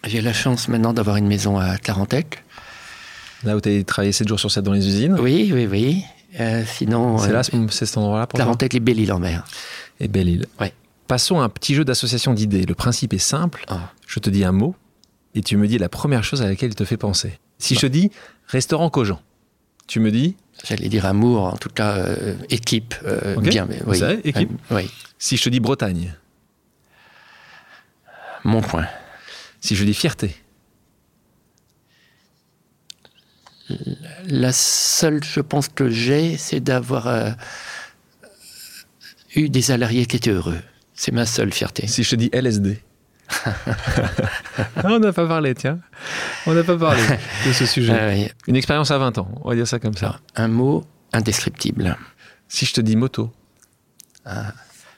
J'ai la chance maintenant d'avoir une maison à Clarentec. Là où tu as travaillé 7 jours sur 7 dans les usines? Oui, oui, oui. Euh, sinon, C'est euh, là, ce- c'est cet endroit-là pour toi? Clarentec et Belle-Île-en-Mer. Et Belle-Île. Ouais. Passons à un petit jeu d'association d'idées. Le principe est simple. Ah. Je te dis un mot et tu me dis la première chose à laquelle il te fait penser. Si je te dis restaurant Cogent, tu me dis J'allais dire amour, en tout cas euh, équipe. euh, Ok. Bien, mais oui. Équipe. Euh, oui. si je te dis Bretagne, Mon point. si je dis fierté, La seule, je pense, que j'ai, c'est d'avoir euh, eu des salariés qui étaient heureux. C'est ma seule fierté. si je te dis LSD. [laughs] Ah, on n'a pas parlé, tiens. On n'a pas parlé de ce sujet. [laughs] Ah oui. Une expérience à 20 ans, on va dire ça comme ça. Un mot indescriptible. Si je te dis moto,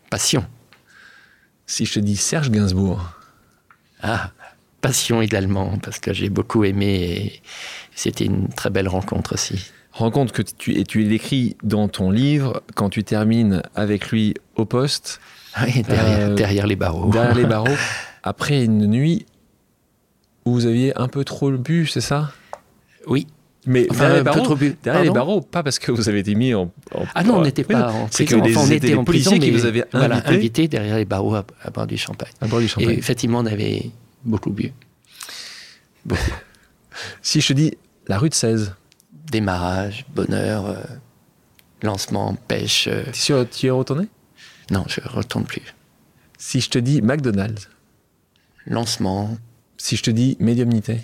Passion. si je te dis Serge Gainsbourg, Ah, passion également, parce que j'ai beaucoup aimé et c'était une très belle rencontre aussi. rencontre que tu, et tu l'écris dans ton livre quand tu termines avec lui au poste, Oui, derrière, Euh, derrière les barreaux. derrière les barreaux, [laughs] après une nuit où vous aviez un peu trop bu, c'est ça? Oui. Mais Enfin, derrière, les barreaux, trop bu. derrière les barreaux, pas parce que vous avez été mis en. en- Ah non, on n'était Oui, pas non. en que prison. les- Enfin, on était les en prison, qui mais vous voilà, invité derrière les barreaux à, à boire du champagne. à boire du Et effectivement, on avait beaucoup bu. [laughs] Si je te dis la rue de 16, Démarrage, bonheur, euh, lancement, pêche. euh, tu es retourné? Non, je retourne plus. Si je te dis McDonald's, Lancement, si je te dis médiumnité,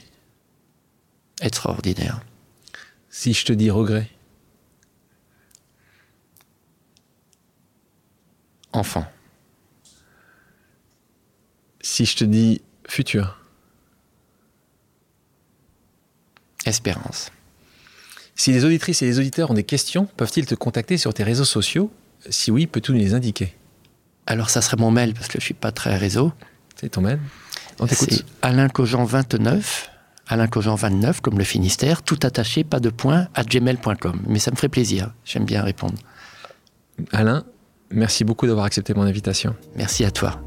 extraordinaire. si je te dis regret, Enfant, si je te dis futur, espérance. Si les auditrices et les auditeurs ont des questions, peuvent-ils te contacter sur tes réseaux sociaux? Si oui, peux-tu nous les indiquer? Alors, ça serait mon mail parce que je suis pas très réseau. C'est ton mail On C'est. Alain Cogent 29, Alain Cogent 29, comme le Finistère, tout attaché, pas de point, à gmail.com. Mais ça me ferait plaisir. J'aime bien répondre. Alain, merci beaucoup d'avoir accepté mon invitation. Merci à toi.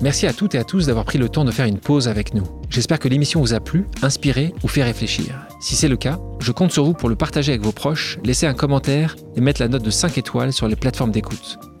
Merci à toutes et à tous d'avoir pris le temps de faire une pause avec nous. J'espère que l'émission vous a plu, inspiré ou fait réfléchir. Si c'est le cas, je compte sur vous pour le partager avec vos proches, laisser un commentaire et mettre la note de 5 étoiles sur les plateformes d'écoute.